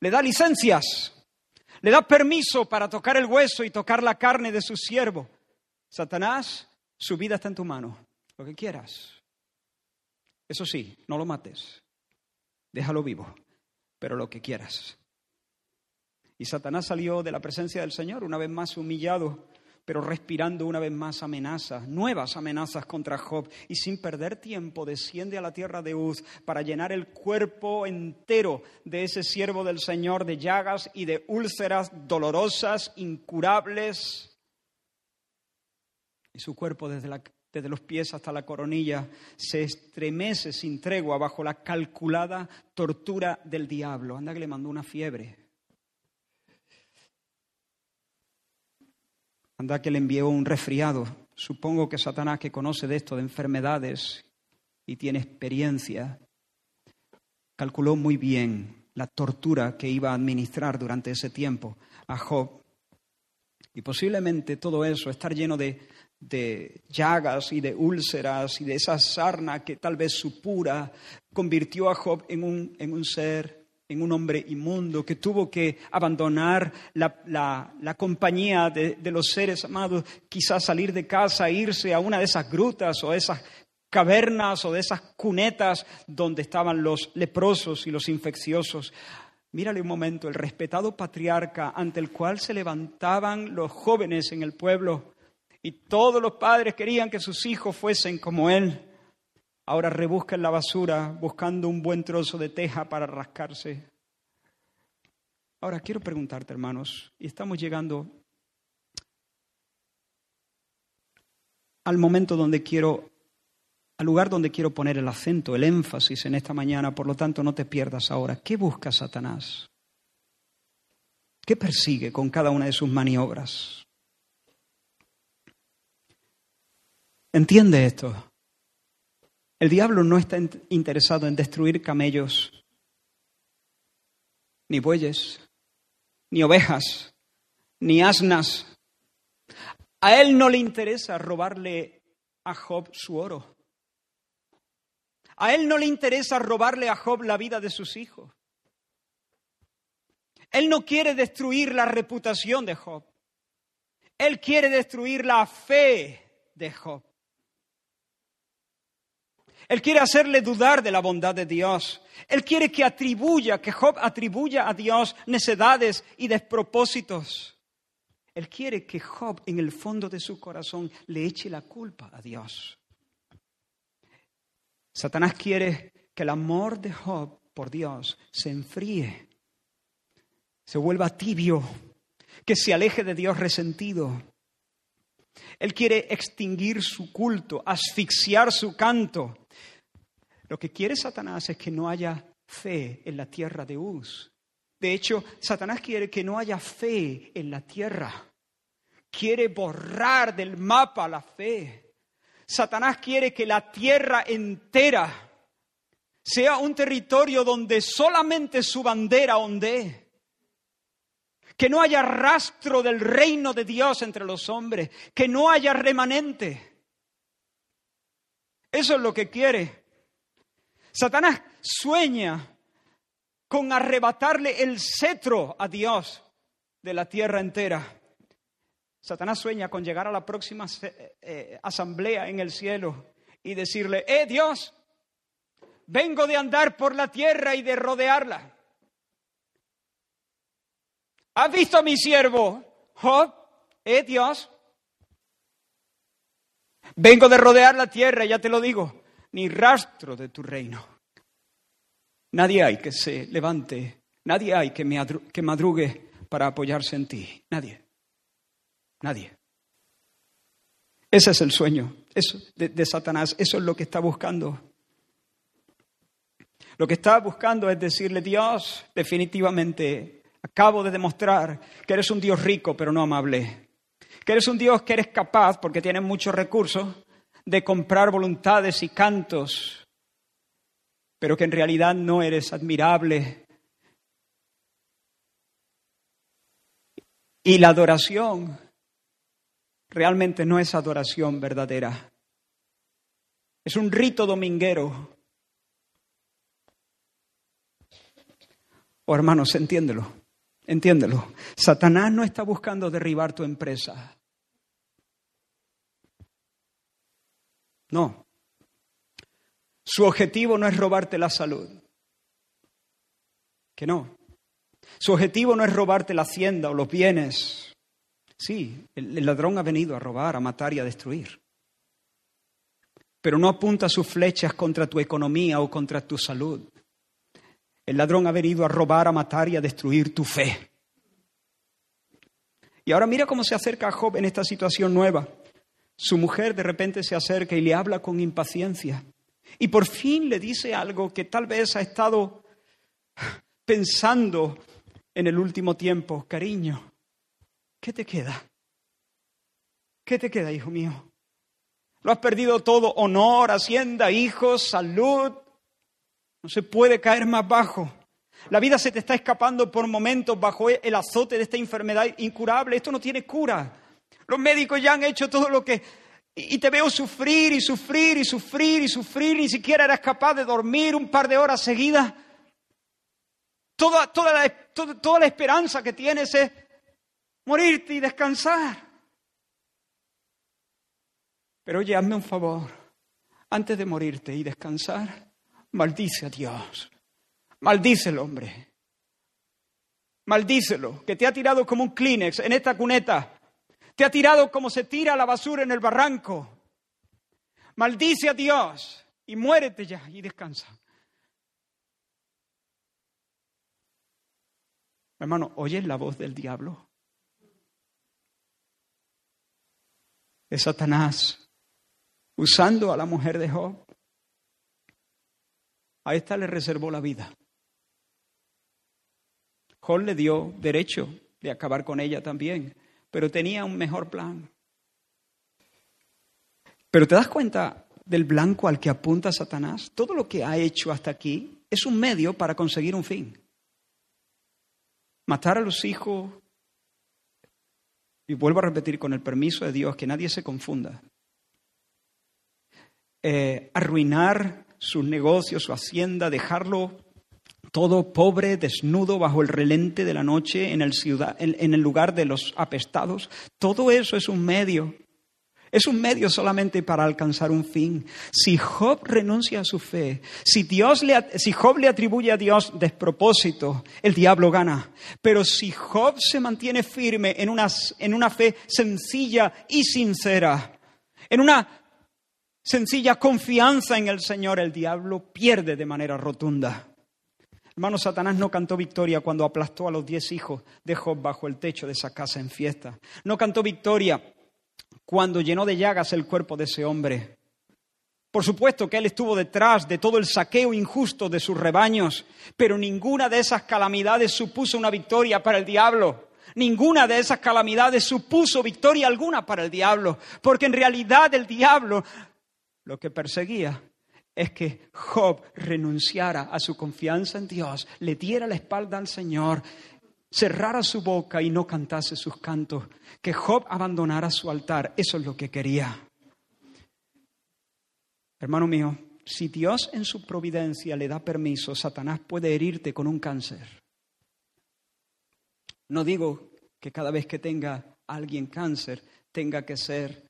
Le da licencias, le da permiso para tocar el hueso y tocar la carne de su siervo. Satanás, su vida está en tu mano, lo que quieras. Eso sí, no lo mates, déjalo vivo, pero lo que quieras. Y Satanás salió de la presencia del Señor, una vez más humillado pero respirando una vez más amenazas, nuevas amenazas contra Job, y sin perder tiempo desciende a la tierra de Uz para llenar el cuerpo entero de ese siervo del Señor de llagas y de úlceras dolorosas, incurables. Y su cuerpo desde, desde los pies hasta la coronilla se estremece sin tregua bajo la calculada tortura del diablo. Anda que le mandó una fiebre Anda que le envió un resfriado. Supongo que Satanás, que conoce de esto, de enfermedades y tiene experiencia, calculó muy bien la tortura que iba a administrar durante ese tiempo a Job. Y posiblemente todo eso, estar lleno de, de llagas y de úlceras y de esa sarna que tal vez supura, convirtió a Job en un, en un ser en un hombre inmundo que tuvo que abandonar la, compañía de, de, los seres amados, quizás salir de casa, irse a una de esas grutas o esas cavernas o de esas cunetas donde estaban los leprosos y los infecciosos. Mírale un momento, el respetado patriarca ante el cual se levantaban los jóvenes en el pueblo y todos los padres querían que sus hijos fuesen como él ahora rebusca en la basura buscando un buen trozo de teja para rascarse. Ahora quiero preguntarte, hermanos, y estamos llegando al momento donde quiero, al lugar donde quiero poner el acento, el énfasis en esta mañana, por lo tanto no te pierdas ahora. ¿Qué busca Satanás? ¿Qué persigue con cada una de sus maniobras? Entiende esto. El diablo no está interesado en destruir camellos, ni bueyes, ni ovejas, ni asnas. A él no le interesa robarle a Job su oro. A él no le interesa robarle a Job la vida de sus hijos. Él no quiere destruir la reputación de Job. Él quiere destruir la fe de Job. Él quiere hacerle dudar de la bondad de Dios. Él quiere que atribuya, que Job atribuya a Dios necedades y despropósitos. Él quiere que Job en el fondo de su corazón le eche la culpa a Dios. Satanás quiere que el amor de Job por Dios se enfríe, se vuelva tibio, que se aleje de Dios resentido. Él quiere extinguir su culto, asfixiar su canto, lo que quiere Satanás es que no haya fe en la tierra de Uz. De hecho, Satanás quiere que no haya fe en la tierra. Quiere borrar del mapa la fe. Satanás quiere que la tierra entera sea un territorio donde solamente su bandera ondee. Que no haya rastro del reino de Dios entre los hombres. Que no haya remanente. Eso es lo que quiere. Satanás sueña con arrebatarle el cetro a Dios de la tierra entera. Satanás sueña con llegar a la próxima eh, eh, asamblea en el cielo y decirle, eh Dios, Vengo de andar por la tierra y de rodearla. ¿Has visto a mi siervo, Job? ¿Eh, Dios? Vengo de rodear la tierra, ya te lo digo, ni rastro de tu reino. Nadie hay que se levante, nadie hay que, que madrugue para apoyarse en ti. Nadie. Nadie. Ese es el sueño eso, de, Satanás. Eso es lo que está buscando. Lo que está buscando es decirle, Dios, definitivamente, acabo de demostrar que eres un Dios rico pero no amable. Que eres un Dios que eres capaz, porque tienes muchos recursos, de comprar voluntades y cantos, pero que en realidad no eres admirable. Y la adoración realmente no es adoración verdadera. Es un rito dominguero. Oh, hermanos, entiéndelo, entiéndelo. Satanás no está buscando derribar tu empresa. No. Su objetivo no es robarte la salud. Que no. Su objetivo no es robarte la hacienda o los bienes. Sí, el, ladrón ha venido a robar, a matar y a destruir. Pero no apunta sus flechas contra tu economía o contra tu salud. El ladrón ha venido a robar, a matar y a destruir tu fe. Y ahora mira cómo se acerca a Job en esta situación nueva. Su mujer de repente se acerca y le habla con impaciencia. Y por fin le dice algo que tal vez ha estado pensando en el último tiempo. Cariño, ¿qué te queda? ¿Qué te queda, hijo mío? Lo has perdido todo, honor, hacienda, hijos, salud. No se puede caer más bajo. La vida se te está escapando por momentos bajo el azote de esta enfermedad incurable. Esto no tiene cura. Los médicos ya han hecho todo lo que... Y te veo sufrir y sufrir y sufrir y sufrir. Ni siquiera eras capaz de dormir un par de horas seguidas. Toda, toda, la, toda la esperanza que tienes es morirte y descansar. Pero oye, hazme un favor. Antes de morirte y descansar, maldice a Dios. Maldice el hombre. Maldícelo, que te ha tirado como un Kleenex en esta cuneta. Te ha tirado como se tira la basura en el barranco. Maldice a Dios y muérete ya y descansa. Hermano, ¿oyes la voz del diablo? de Satanás usando a la mujer de Job. A esta le reservó la vida. Job le dio derecho de acabar con ella también, pero tenía un mejor plan. Pero te das cuenta del blanco al que apunta Satanás. Todo lo que ha hecho hasta aquí es un medio para conseguir un fin. Matar a los hijos y vuelvo a repetir con el permiso de Dios, que nadie se confunda. Eh, arruinar sus negocios, su hacienda, dejarlo todo pobre, desnudo, bajo el relente de la noche en el, ciudad, en el lugar de los apestados. Todo eso es un medio es un medio solamente para alcanzar un fin. Si Job renuncia a su fe, si, Dios le, si Job le atribuye a Dios despropósito, el diablo gana. Pero si Job se mantiene firme en una, en una fe sencilla y sincera, en una sencilla confianza en el Señor, el diablo pierde de manera rotunda. Hermano, Satanás no cantó victoria cuando aplastó a los diez hijos de Job bajo el techo de esa casa en fiesta. No cantó victoria cuando llenó de llagas el cuerpo de ese hombre. Por supuesto que él estuvo detrás de todo el saqueo injusto de sus rebaños, pero ninguna de esas calamidades supuso una victoria para el diablo. Ninguna de esas calamidades supuso victoria alguna para el diablo, porque en realidad el diablo lo que perseguía es que Job renunciara a su confianza en Dios, le diera la espalda al Señor cerrara su boca y no cantase sus cantos, que Job abandonara su altar. Eso es lo que quería. Hermano mío, si Dios en su providencia le da permiso, Satanás puede herirte con un cáncer. No digo que cada vez que tenga alguien cáncer tenga que ser,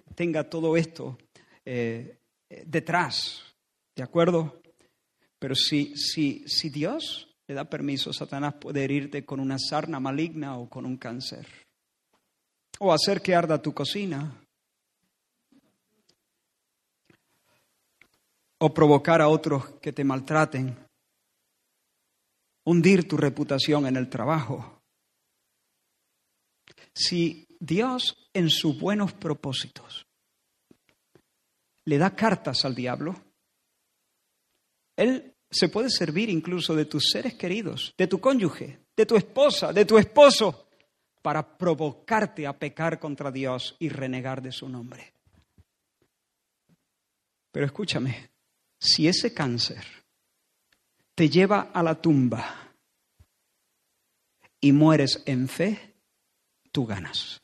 tenga, todo esto eh, detrás. ¿De acuerdo? Pero si, si, si Dios le da permiso, Satanás puede herirte con una sarna maligna o con un cáncer. O hacer que arda tu cocina. O provocar a otros que te maltraten. Hundir tu reputación en el trabajo. Si Dios en sus buenos propósitos le da cartas al diablo, él se puede servir incluso de tus seres queridos, de tu cónyuge, de tu esposa, de tu esposo, para provocarte a pecar contra Dios y renegar de su nombre. Pero escúchame, si ese cáncer te lleva a la tumba y mueres en fe, tú ganas.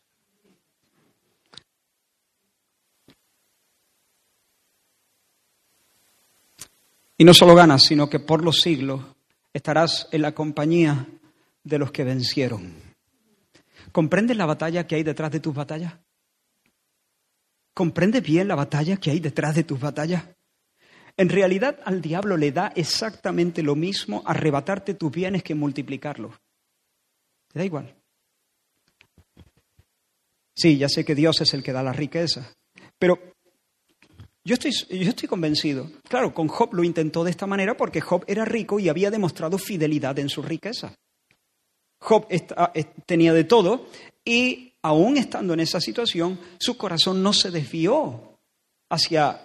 Y no solo ganas, sino que por los siglos estarás en la compañía de los que vencieron. ¿Comprendes la batalla que hay detrás de tus batallas? ¿Comprendes bien la batalla que hay detrás de tus batallas? En realidad al diablo le da exactamente lo mismo arrebatarte tus bienes que multiplicarlos. Te da igual. Sí, ya sé que Dios es el que da la riqueza, pero yo estoy, yo estoy convencido. Claro, con Job lo intentó de esta manera porque Job era rico y había demostrado fidelidad en su riqueza. Job tenía de todo y aún estando en esa situación, su corazón no se desvió hacia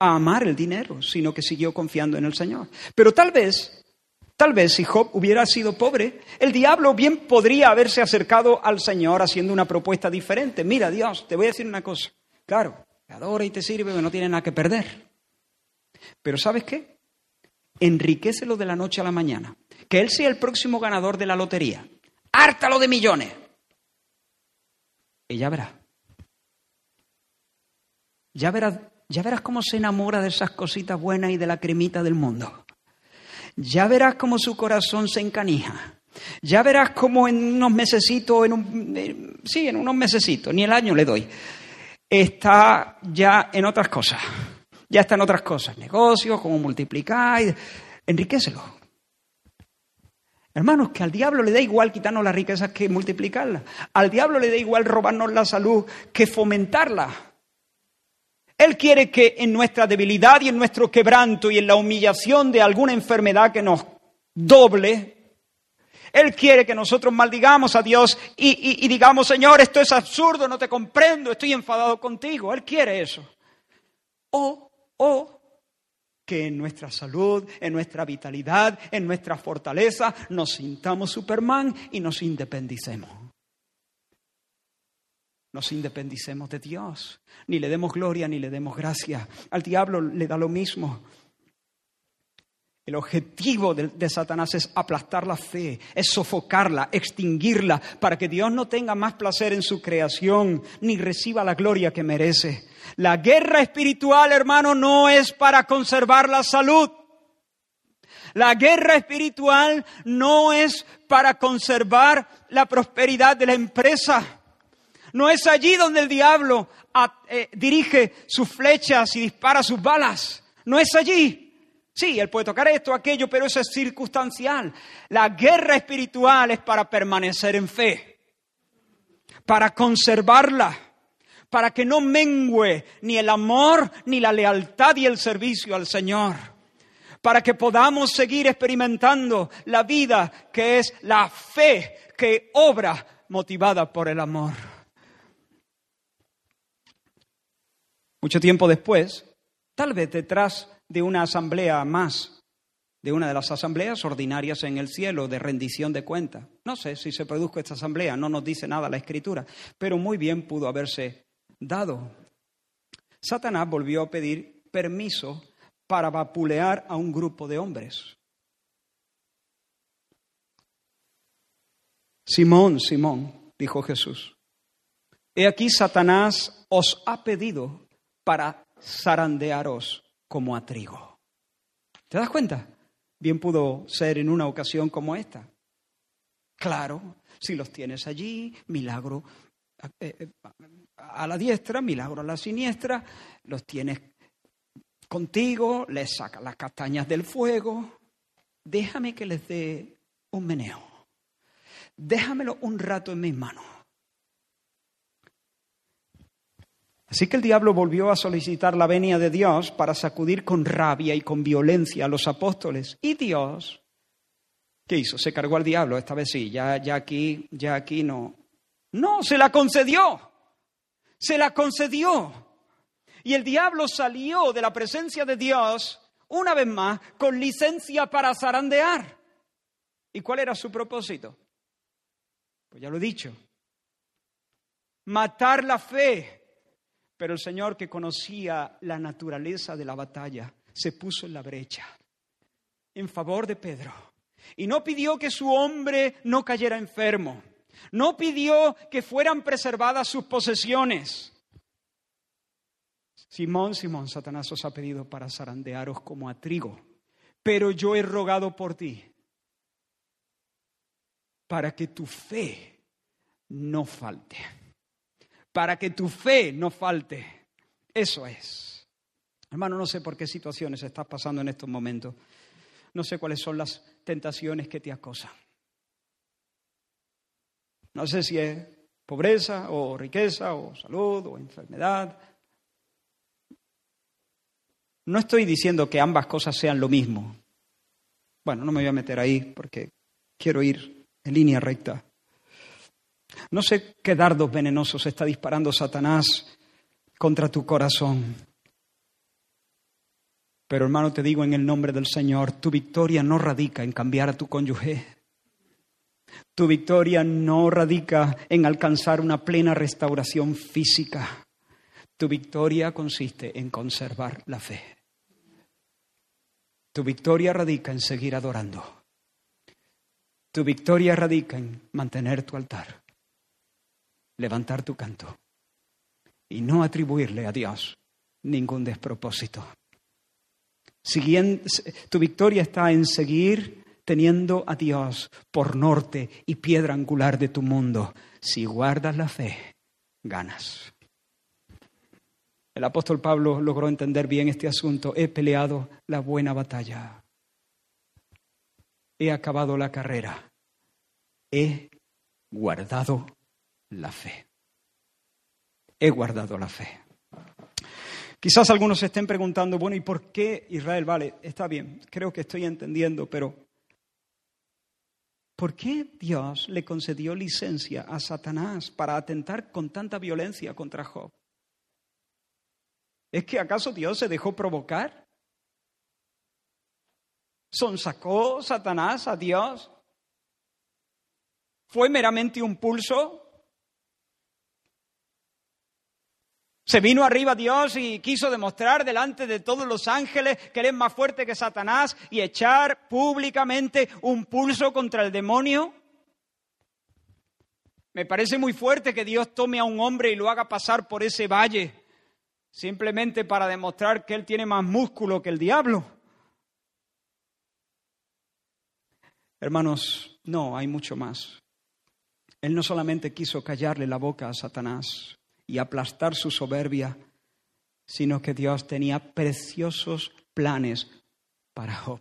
a amar el dinero, sino que siguió confiando en el Señor. Pero tal vez, tal vez si Job hubiera sido pobre, el diablo bien podría haberse acercado al Señor haciendo una propuesta diferente. Mira, Dios, te voy a decir una cosa. Claro, te adora y te sirve, que no tiene nada que perder. Pero ¿sabes qué? Enriquecelo de la noche a la mañana. Que él sea el próximo ganador de la lotería. Hártalo de millones. Y ya verás. Ya verás, ya verás cómo se enamora de esas cositas buenas y de la cremita del mundo. Ya verás cómo su corazón se encanija. Ya verás cómo en unos mesecitos, en un, sí, en unos mesecitos, ni el año le doy, está ya en otras cosas. Ya está en otras cosas, negocios, cómo multiplicar, enriquecelo. Hermanos, que al diablo le da igual quitarnos las riquezas que multiplicarlas. Al diablo le da igual robarnos la salud que fomentarla. Él quiere que en nuestra debilidad y en nuestro quebranto y en la humillación de alguna enfermedad que nos doble, él quiere que nosotros maldigamos a Dios y, digamos, Señor, esto es absurdo, no te comprendo, estoy enfadado contigo. Él quiere eso. O, o que en nuestra salud, en nuestra vitalidad, en nuestra fortaleza, nos sintamos Superman y nos independicemos. Nos independicemos de Dios. Ni le demos gloria ni le demos gracia. Al diablo le da lo mismo. El objetivo de, Satanás es aplastar la fe, es sofocarla, extinguirla, para que Dios no tenga más placer en su creación, ni reciba la gloria que merece. La guerra espiritual, hermano, no es para conservar la salud. La guerra espiritual no es para conservar la prosperidad de la empresa. No es allí donde el diablo eh, dirige sus flechas y dispara sus balas. No es allí. Sí, él puede tocar esto, aquello, pero eso es circunstancial. La guerra espiritual es para permanecer en fe, para conservarla, para que no mengüe ni el amor, ni la lealtad y el servicio al Señor, para que podamos seguir experimentando la vida que es la fe que obra motivada por el amor. Mucho tiempo después, tal vez detrás de una asamblea más, de una de las asambleas ordinarias en el cielo de rendición de cuentas. No sé si se produjo esta asamblea, no nos dice nada la escritura, pero muy bien pudo haberse dado. Satanás volvió a pedir permiso para vapulear a un grupo de hombres. Simón, Simón, dijo Jesús, he aquí Satanás os ha pedido para zarandearos como a trigo. ¿Te das cuenta? Bien pudo ser en una ocasión como esta. Claro, si los tienes allí, milagro eh, eh, a la diestra, milagro a la siniestra, los tienes contigo, les saca las castañas del fuego. Déjame que les dé un meneo. Déjamelo un rato en mis manos. Así que el diablo volvió a solicitar la venia de Dios para sacudir con rabia y con violencia a los apóstoles. Y Dios, ¿qué hizo? Se cargó al diablo, esta vez sí, ya, ya aquí, ya aquí no. No, se la concedió. Se la concedió. Y el diablo salió de la presencia de Dios una vez más con licencia para zarandear. ¿Y cuál era su propósito? Pues ya lo he dicho. Matar la fe pero el Señor que conocía la naturaleza de la batalla se puso en la brecha en favor de Pedro. Y no pidió que su hombre no cayera enfermo. No pidió que fueran preservadas sus posesiones. Simón, Simón, Satanás os ha pedido para zarandearos como a trigo. Pero yo he rogado por ti para que tu fe no falte para que tu fe no falte. Eso es. Hermano, no sé por qué situaciones estás pasando en estos momentos. No sé cuáles son las tentaciones que te acosan. No sé si es pobreza o riqueza o salud o enfermedad. No estoy diciendo que ambas cosas sean lo mismo. Bueno, no me voy a meter ahí porque quiero ir en línea recta. No sé qué dardos venenosos está disparando Satanás contra tu corazón. Pero hermano, te digo en el nombre del Señor, tu victoria no radica en cambiar a tu cónyuge. Tu victoria no radica en alcanzar una plena restauración física. Tu victoria consiste en conservar la fe. Tu victoria radica en seguir adorando. Tu victoria radica en mantener tu altar levantar tu canto y no atribuirle a Dios ningún despropósito. tu victoria está en seguir teniendo a Dios por norte y piedra angular de tu mundo. Si guardas la fe, ganas. El apóstol Pablo logró entender bien este asunto. He peleado la buena batalla. He acabado la carrera. He guardado la fe. He guardado la fe. Quizás algunos se estén preguntando, bueno, ¿y por qué Israel? Vale, está bien, creo que estoy entendiendo, pero ¿por qué Dios le concedió licencia a Satanás para atentar con tanta violencia contra Job? ¿Es que acaso Dios se dejó provocar? ¿Sonsacó Satanás a Dios? ¿Fue meramente un pulso? Se vino arriba Dios y quiso demostrar delante de todos los ángeles que Él es más fuerte que Satanás y echar públicamente un pulso contra el demonio. Me parece muy fuerte que Dios tome a un hombre y lo haga pasar por ese valle, simplemente para demostrar que Él tiene más músculo que el diablo. Hermanos, no, hay mucho más. Él no solamente quiso callarle la boca a Satanás, y aplastar su soberbia, sino que Dios tenía preciosos planes para Job.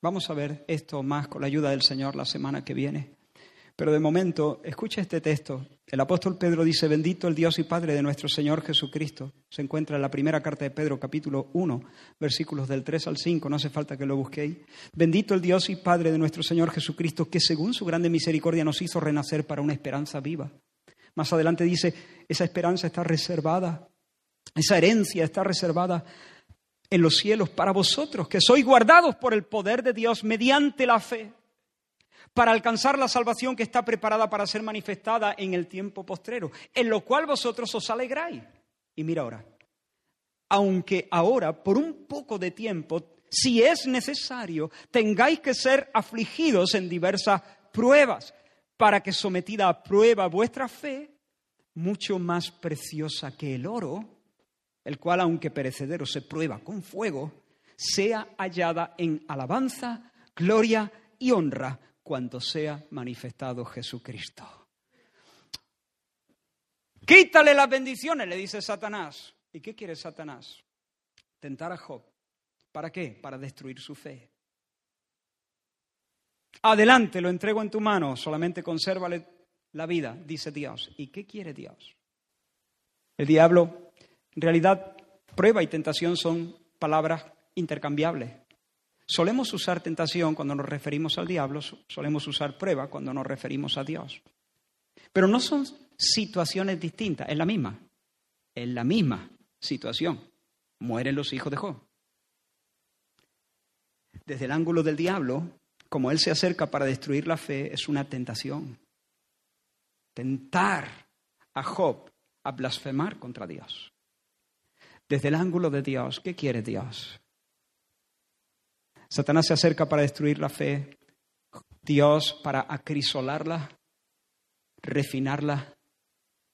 Vamos a ver esto más con la ayuda del Señor la semana que viene. Pero de momento, escucha este texto. El apóstol Pedro dice, bendito el Dios y Padre de nuestro Señor Jesucristo. Se encuentra en la primera carta de Pedro, capítulo 1, versículos del 3 al 5, no hace falta que lo busquéis. Bendito el Dios y Padre de nuestro Señor Jesucristo, que según su grande misericordia nos hizo renacer para una esperanza viva más adelante dice, esa esperanza está reservada, esa herencia está reservada en los cielos para vosotros, que sois guardados por el poder de Dios mediante la fe, para alcanzar la salvación que está preparada para ser manifestada en el tiempo postrero, en lo cual vosotros os alegráis. Y mira ahora, aunque ahora, por un poco de tiempo, si es necesario, tengáis que ser afligidos en diversas pruebas para que sometida a prueba vuestra fe, mucho más preciosa que el oro, el cual aunque perecedero se prueba con fuego, sea hallada en alabanza, gloria y honra cuando sea manifestado Jesucristo. Quítale las bendiciones, le dice Satanás. ¿Y qué quiere Satanás? tentar a Job. ¿Para qué? Para destruir su fe. Adelante, lo entrego en tu mano, solamente consérvale la vida, dice Dios. ¿Y qué quiere Dios? El diablo, en realidad, prueba y tentación son palabras intercambiables. Solemos usar tentación cuando nos referimos al diablo, solemos usar prueba cuando nos referimos a Dios. Pero no son situaciones distintas, es la misma, es la misma situación. Mueren los hijos de Job. Desde el ángulo del diablo, como él se acerca para destruir la fe, es una tentación. Tentar a Job a blasfemar contra Dios. Desde el ángulo de Dios, ¿qué quiere Dios? Satanás se acerca para destruir la fe, Dios para acrisolarla, refinarla,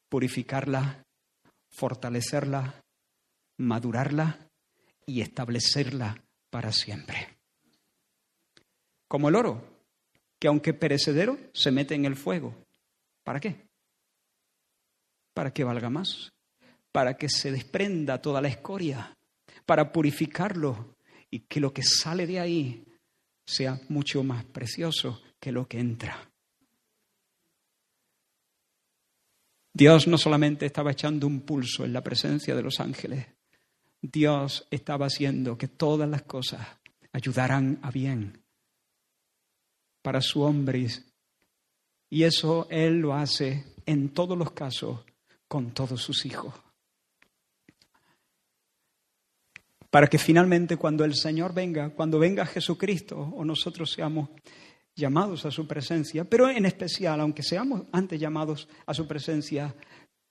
purificarla, fortalecerla, madurarla y establecerla para siempre. Como el oro, que aunque perecedero, se mete en el fuego. ¿Para qué? Para que valga más, para que se desprenda toda la escoria, para purificarlo y que lo que sale de ahí sea mucho más precioso que lo que entra. Dios no solamente estaba echando un pulso en la presencia de los ángeles, Dios estaba haciendo que todas las cosas ayudaran a bien para su hombre. Y eso Él lo hace en todos los casos con todos sus hijos. Para que finalmente cuando el Señor venga, cuando venga Jesucristo o nosotros seamos llamados a su presencia, pero en especial, aunque seamos antes llamados a su presencia,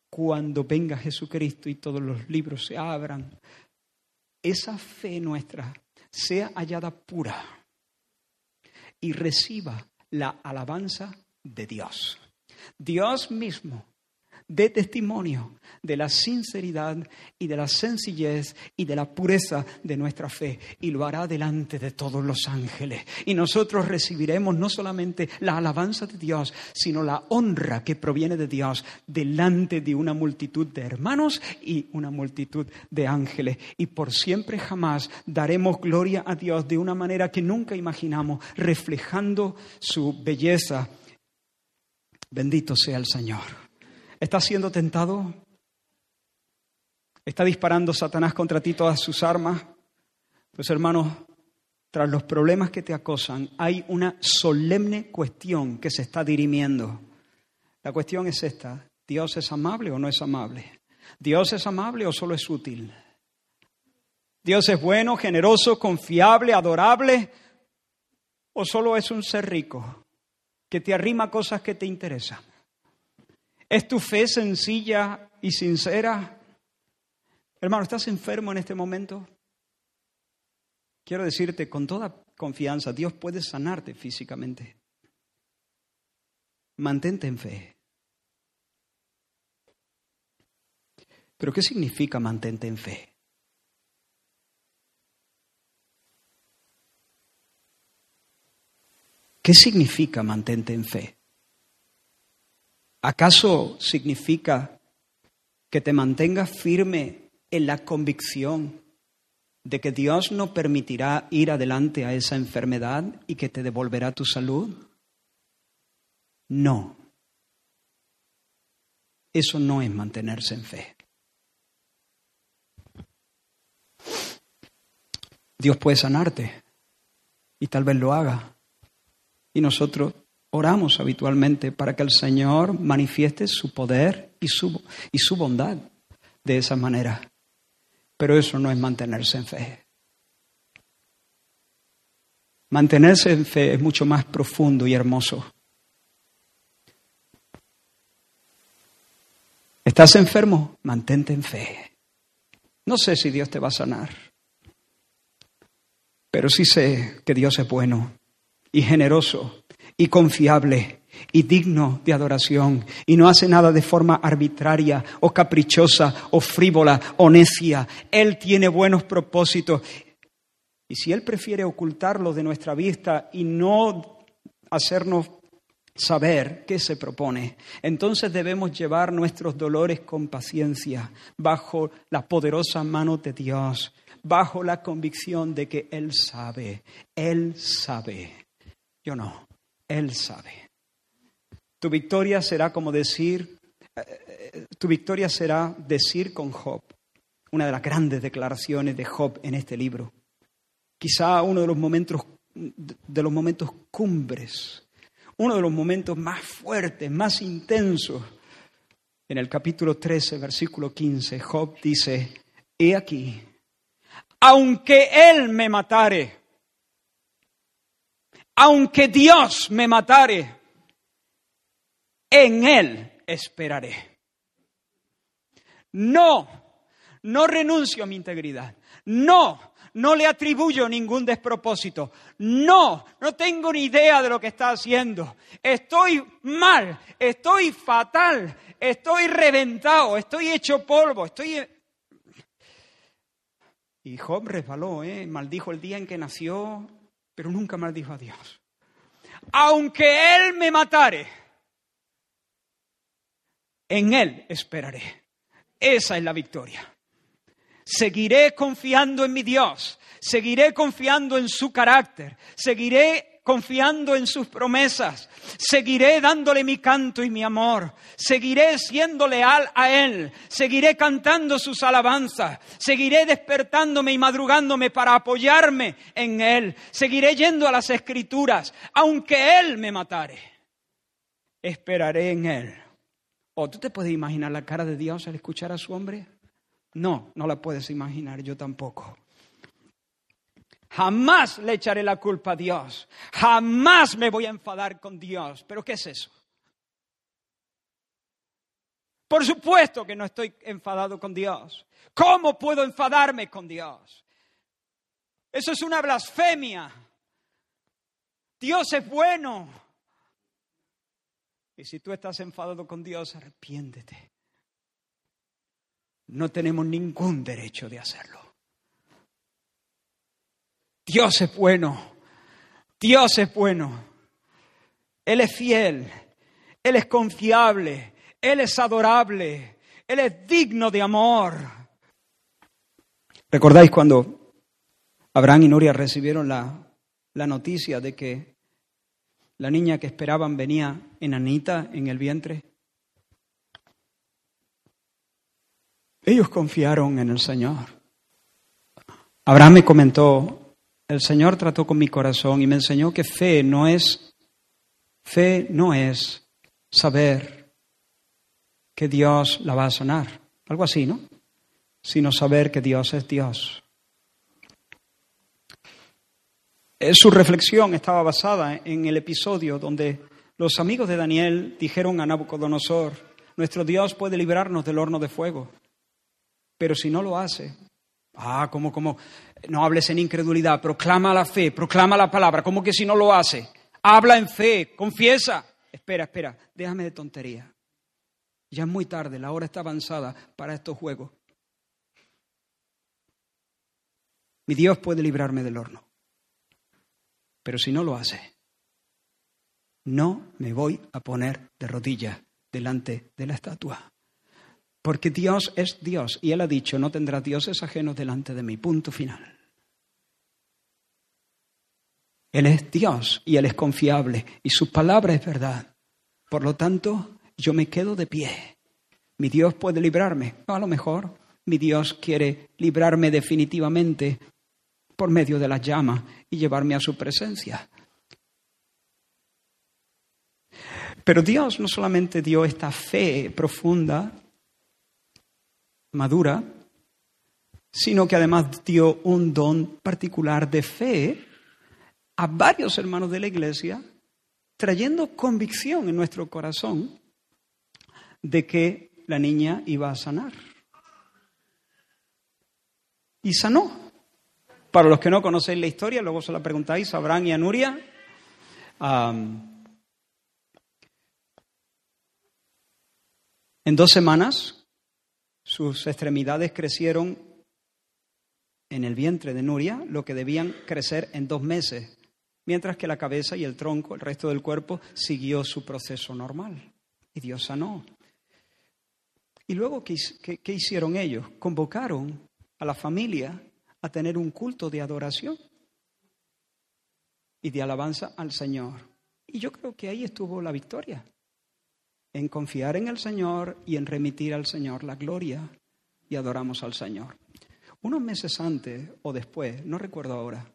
cuando venga Jesucristo y todos los libros se abran, esa fe nuestra sea hallada pura y reciba la alabanza de Dios. Dios mismo dé testimonio de la sinceridad y de la sencillez y de la pureza de nuestra fe y lo hará delante de todos los ángeles. Y nosotros recibiremos no solamente la alabanza de Dios, sino la honra que proviene de Dios delante de una multitud de hermanos y una multitud de ángeles. Y por siempre jamás daremos gloria a Dios de una manera que nunca imaginamos, reflejando su belleza. Bendito sea el Señor. ¿Estás siendo tentado? ¿Está disparando Satanás contra ti todas sus armas? Pues hermanos, tras los problemas que te acosan, hay una solemne cuestión que se está dirimiendo. La cuestión es esta, ¿Dios es amable o no es amable? ¿Dios es amable o solo es útil? ¿Dios es bueno, generoso, confiable, adorable o solo es un ser rico que te arrima cosas que te interesan? ¿Es tu fe sencilla y sincera? Hermano, ¿estás enfermo en este momento? Quiero decirte con toda confianza, Dios puede sanarte físicamente. Mantente en fe. Pero ¿qué significa mantente en fe? ¿Qué significa mantente en fe? ¿Acaso significa que te mantengas firme en la convicción de que Dios no permitirá ir adelante a esa enfermedad y que te devolverá tu salud? No. Eso no es mantenerse en fe. Dios puede sanarte y tal vez lo haga. Y nosotros oramos habitualmente para que el Señor manifieste su poder y su, y su bondad de esa manera. Pero eso no es mantenerse en fe. Mantenerse en fe es mucho más profundo y hermoso. ¿Estás enfermo? Mantente en fe. No sé si Dios te va a sanar, pero sí sé que Dios es bueno y generoso y confiable y digno de adoración y no hace nada de forma arbitraria o caprichosa o frívola o necia. Él tiene buenos propósitos. Y si Él prefiere ocultarlo de nuestra vista y no hacernos saber qué se propone. Entonces debemos llevar nuestros dolores con paciencia, bajo la poderosa mano de Dios, bajo la convicción de que Él sabe, Él sabe. Yo no, Él sabe. Tu victoria será como decir, eh, tu victoria será decir con Job, una de las grandes declaraciones de Job en este libro. Quizá uno de los momentos de los momentos cumbres uno de los momentos más fuertes, más intensos. En el capítulo 13, versículo 15, Job dice, he aquí, aunque Él me matare, aunque Dios me matare, en Él esperaré. No, no renuncio a mi integridad. No, no le atribuyo ningún despropósito. No, no tengo ni idea de lo que está haciendo. Estoy mal, estoy fatal, estoy reventado, estoy hecho polvo, estoy... Y Job resbaló, ¿eh? maldijo el día en que nació, pero nunca maldijo a Dios. Aunque Él me matare, en Él esperaré. Esa es la victoria. Seguiré confiando en mi Dios, seguiré confiando en su carácter, seguiré confiando en sus promesas, seguiré dándole mi canto y mi amor, seguiré siendo leal a Él, seguiré cantando sus alabanzas, seguiré despertándome y madrugándome para apoyarme en Él, seguiré yendo a las escrituras, aunque Él me matare, esperaré en Él. ¿O tú te puedes imaginar la cara de Dios al escuchar a su hombre? No, no la puedes imaginar, yo tampoco. Jamás le echaré la culpa a Dios. Jamás me voy a enfadar con Dios. ¿Pero qué es eso? Por supuesto que no estoy enfadado con Dios. ¿Cómo puedo enfadarme con Dios? Eso es una blasfemia. Dios es bueno. Y si tú estás enfadado con Dios, arrepiéntete no tenemos ningún derecho de hacerlo. Dios es bueno, Dios es bueno, Él es fiel, Él es confiable, Él es adorable, Él es digno de amor. ¿Recordáis cuando Abraham y Nuria recibieron la, la noticia de que la niña que esperaban venía enanita en el vientre? Ellos confiaron en el Señor. Abraham me comentó, el Señor trató con mi corazón y me enseñó que fe no es, fe no es saber que Dios la va a sanar, algo así, ¿no? Sino saber que Dios es Dios. Eh, su reflexión estaba basada en el episodio donde los amigos de Daniel dijeron a Nabucodonosor, nuestro Dios puede librarnos del horno de fuego. Pero si no lo hace, ah, como, como, no hables en incredulidad, proclama la fe, proclama la palabra, como que si no lo hace, habla en fe, confiesa. Espera, espera, déjame de tontería. Ya es muy tarde, la hora está avanzada para estos juegos. Mi Dios puede librarme del horno. Pero si no lo hace, no me voy a poner de rodillas delante de la estatua. Porque Dios es Dios y Él ha dicho, no tendrás dioses ajenos delante de mí. Punto final. Él es Dios y Él es confiable y su palabra es verdad. Por lo tanto, yo me quedo de pie. Mi Dios puede librarme. A lo mejor mi Dios quiere librarme definitivamente por medio de la llama y llevarme a su presencia. Pero Dios no solamente dio esta fe profunda madura, sino que además dio un don particular de fe a varios hermanos de la iglesia, trayendo convicción en nuestro corazón de que la niña iba a sanar. Y sanó. Para los que no conocéis la historia, luego se la preguntáis a Abraham y a Nuria. en dos semanas sus extremidades crecieron en el vientre de Nuria lo que debían crecer en dos meses mientras que la cabeza y el tronco, el resto del cuerpo, siguió su proceso normal. Y Dios sanó. Y luego, ¿qué, qué hicieron ellos? Convocaron a la familia a tener un culto de adoración y de alabanza al Señor. Y yo creo que ahí estuvo la victoria, en confiar en el Señor y en remitir al Señor la gloria y adoramos al Señor. Unos meses antes o después, no recuerdo ahora,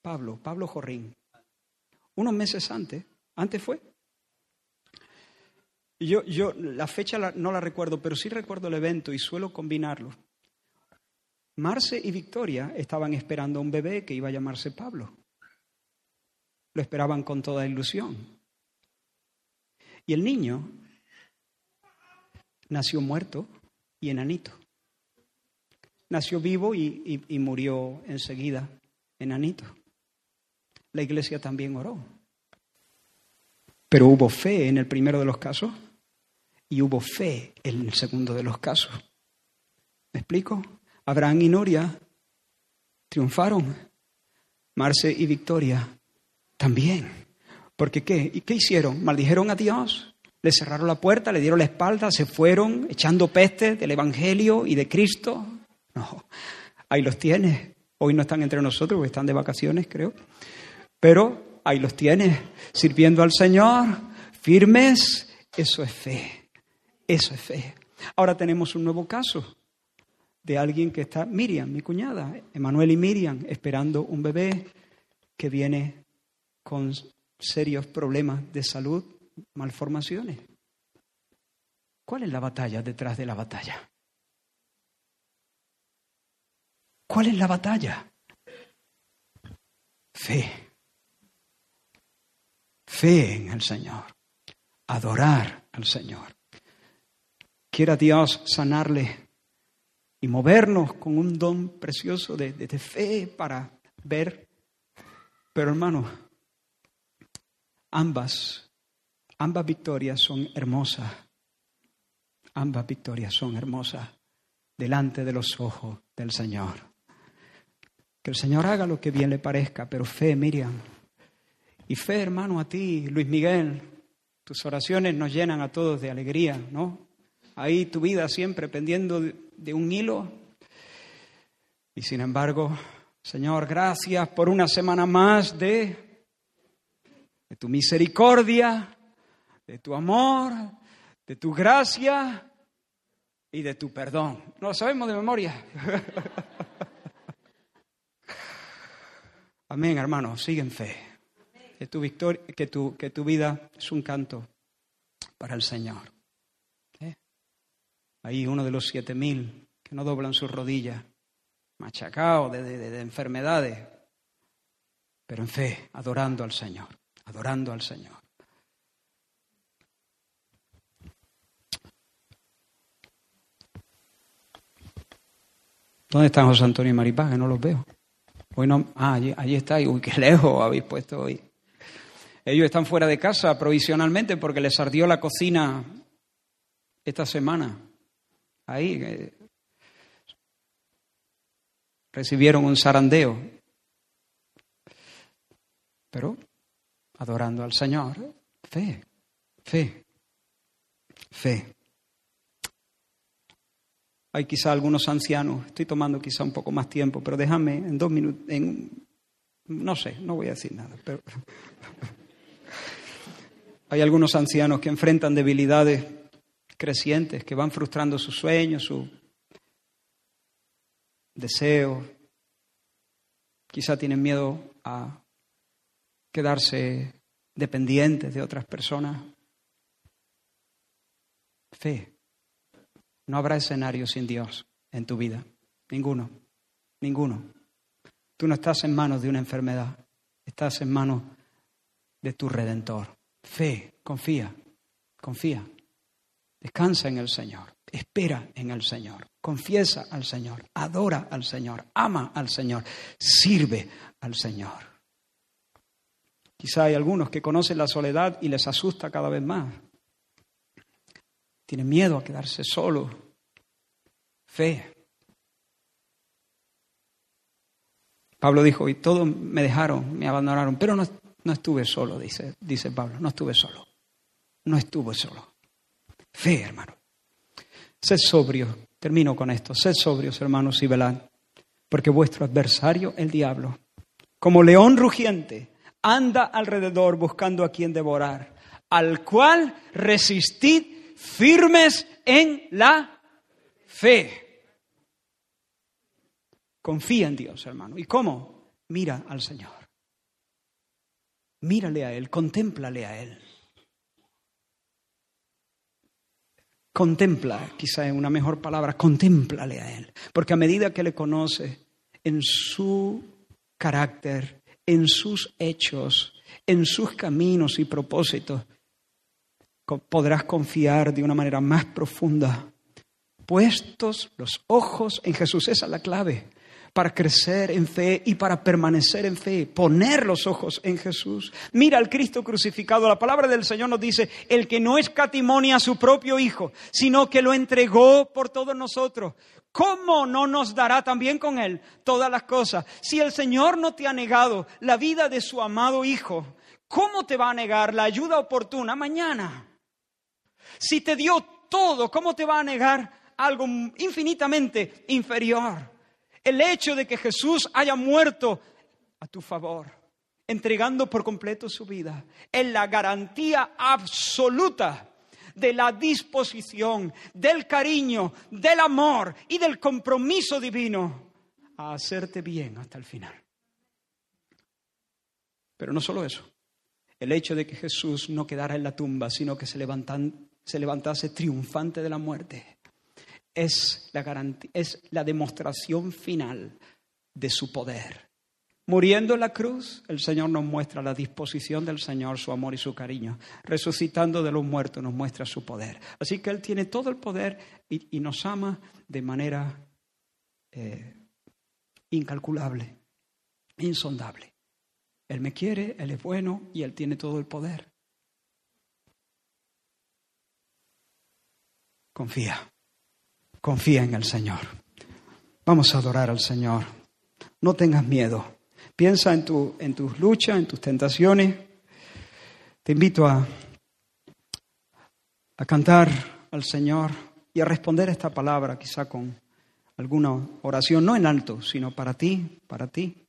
Pablo, Pablo Jorrín, unos meses antes, antes fue. Yo, yo la fecha no la recuerdo, pero sí recuerdo el evento y suelo combinarlo. Marce y Victoria estaban esperando a un bebé que iba a llamarse Pablo. Lo esperaban con toda ilusión. Y el niño nació muerto y enanito. Nació vivo y, y murió enseguida, enanito. La iglesia también oró. Pero hubo fe en el primero de los casos y hubo fe en el segundo de los casos. ¿Me explico? Abraham y Nuria triunfaron. Marce y Victoria también. Porque ¿qué? ¿Y qué hicieron? ¿Maldijeron a Dios? ¿Le cerraron la puerta? ¿Le dieron la espalda? ¿Se fueron echando peste del Evangelio y de Cristo? No, ahí los tienes. Hoy no están entre nosotros porque están de vacaciones, creo. Pero ahí los tienes, sirviendo al Señor, firmes. Eso es fe. Eso es fe. Ahora tenemos un nuevo caso de alguien que está, Miriam, mi cuñada, Emanuel y Miriam, esperando un bebé que viene con serios problemas de salud, malformaciones. ¿Cuál es la batalla detrás de la batalla? ¿Cuál es la batalla? Fe. Fe en el Señor. Adorar al Señor. Quiera Dios sanarle y movernos con un don precioso de, fe para ver. Pero hermano, ambas, ambas victorias son hermosas. Ambas victorias son hermosas delante de los ojos del Señor. Que el Señor haga lo que bien le parezca, pero fe, Miriam. Y fe, hermano, a ti, Luis Miguel. Tus oraciones nos llenan a todos de alegría, ¿no? Ahí tu vida siempre pendiendo de un hilo. Y sin embargo, Señor, gracias por una semana más de, de tu misericordia, de tu amor, de tu gracia y de tu perdón. No lo sabemos de memoria. Amén, hermano, sigue en fe. Que tu, victoria, que, tu, que tu vida es un canto para el Señor. Ahí uno de los siete mil que no doblan sus rodillas, machacado de, enfermedades, pero en fe, adorando al Señor, adorando al Señor. ¿Dónde están José Antonio y Maripaz? Que no los veo. Hoy no, ah, allí, allí está. Uy, qué lejos habéis puesto hoy. Ellos están fuera de casa provisionalmente porque les ardió la cocina esta semana ahí eh, recibieron un zarandeo, pero adorando al Señor, fe, fe, fe. Hay quizá algunos ancianos, estoy tomando quizá un poco más tiempo, pero déjame en dos minutos, en, no sé, no voy a decir nada, pero hay algunos ancianos que enfrentan debilidades crecientes que van frustrando sus sueños, su deseo. Quizá tienen miedo a quedarse dependientes de otras personas. Fe. No habrá escenario sin Dios en tu vida. Ninguno. Ninguno. Tú no estás en manos de una enfermedad. Estás en manos de tu redentor. Fe. Confía. Confía. Descansa en el Señor, espera en el Señor, confiesa al Señor, adora al Señor, ama al Señor, sirve al Señor. Quizá hay algunos que conocen la soledad y les asusta cada vez más. Tienen miedo a quedarse solos. Fe. Pablo dijo, y todos me dejaron, me abandonaron, pero no, no estuve solo, dice, dice Pablo, no estuve solo. No estuve solo. Fe, hermano. Sed sobrios, termino con esto, sed sobrios, hermanos, y velad, porque vuestro adversario, el diablo, como león rugiente, anda alrededor buscando a quien devorar, al cual resistid firmes en la fe. Confía en Dios, hermano. ¿Y cómo? Mira al Señor. Mírale a Él, contémplale a Él. Contempla, quizá es una mejor palabra, contémplale a Él. Porque a medida que le conoce en su carácter, en sus hechos, en sus caminos y propósitos, podrás confiar de una manera más profunda. Puestos los ojos en Jesús, esa es la clave para crecer en fe y para permanecer en fe, poner los ojos en Jesús. Mira al Cristo crucificado. La palabra del Señor nos dice, el que no escatimonia a su propio Hijo, sino que lo entregó por todos nosotros. ¿Cómo no nos dará también con Él todas las cosas? Si el Señor no te ha negado la vida de su amado Hijo, ¿cómo te va a negar la ayuda oportuna mañana? Si te dio todo, ¿cómo te va a negar algo infinitamente inferior? el hecho de que Jesús haya muerto a tu favor, entregando por completo su vida, es la garantía absoluta de la disposición, del cariño, del amor y del compromiso divino a hacerte bien hasta el final. Pero no solo eso, el hecho de que Jesús no quedara en la tumba, sino que se, se levantase triunfante de la muerte, es la, garantía, es la demostración final de su poder. Muriendo en la cruz, el Señor nos muestra la disposición del Señor, su amor y su cariño. Resucitando de los muertos nos muestra su poder. Así que Él tiene todo el poder y, nos ama de manera eh, incalculable, insondable. Él me quiere, Él es bueno y Él tiene todo el poder. Confía. Confía en el Señor. Vamos a adorar al Señor. No tengas miedo. Piensa en, tu, en tus luchas, en tus tentaciones. Te invito a, a cantar al Señor y a responder esta palabra, quizá con alguna oración, no en alto, sino para ti, para ti.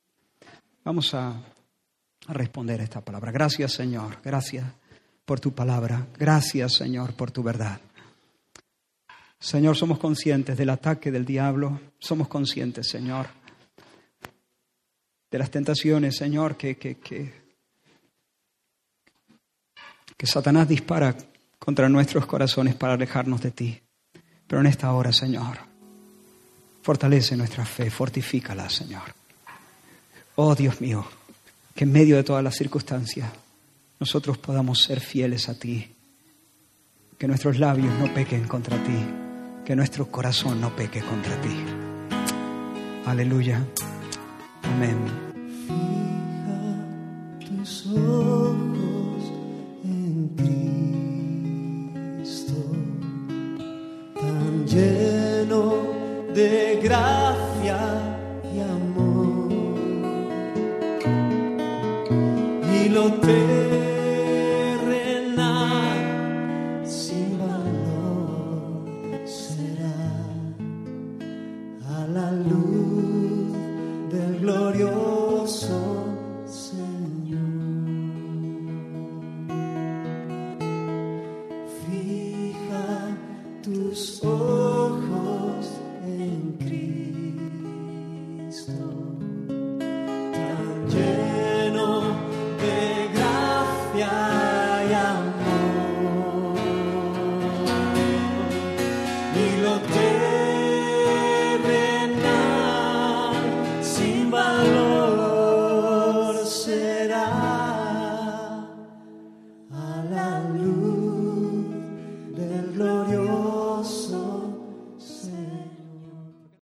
Vamos a, a responder esta palabra. Gracias, Señor. Gracias por tu palabra. Gracias, Señor, por tu verdad. Señor, somos conscientes del ataque del diablo, somos conscientes, Señor, de las tentaciones, Señor, que, que, que, Satanás dispara contra nuestros corazones para alejarnos de ti. Pero en esta hora, Señor, fortalece nuestra fe, fortifícala, Señor. Oh Dios mío, que en medio de todas las circunstancias nosotros podamos ser fieles a ti, que nuestros labios no pequen contra ti que nuestro corazón no peque contra ti. Aleluya. Amén. Fija tus ojos en Cristo, tan lleno de gracia y amor. Y lo te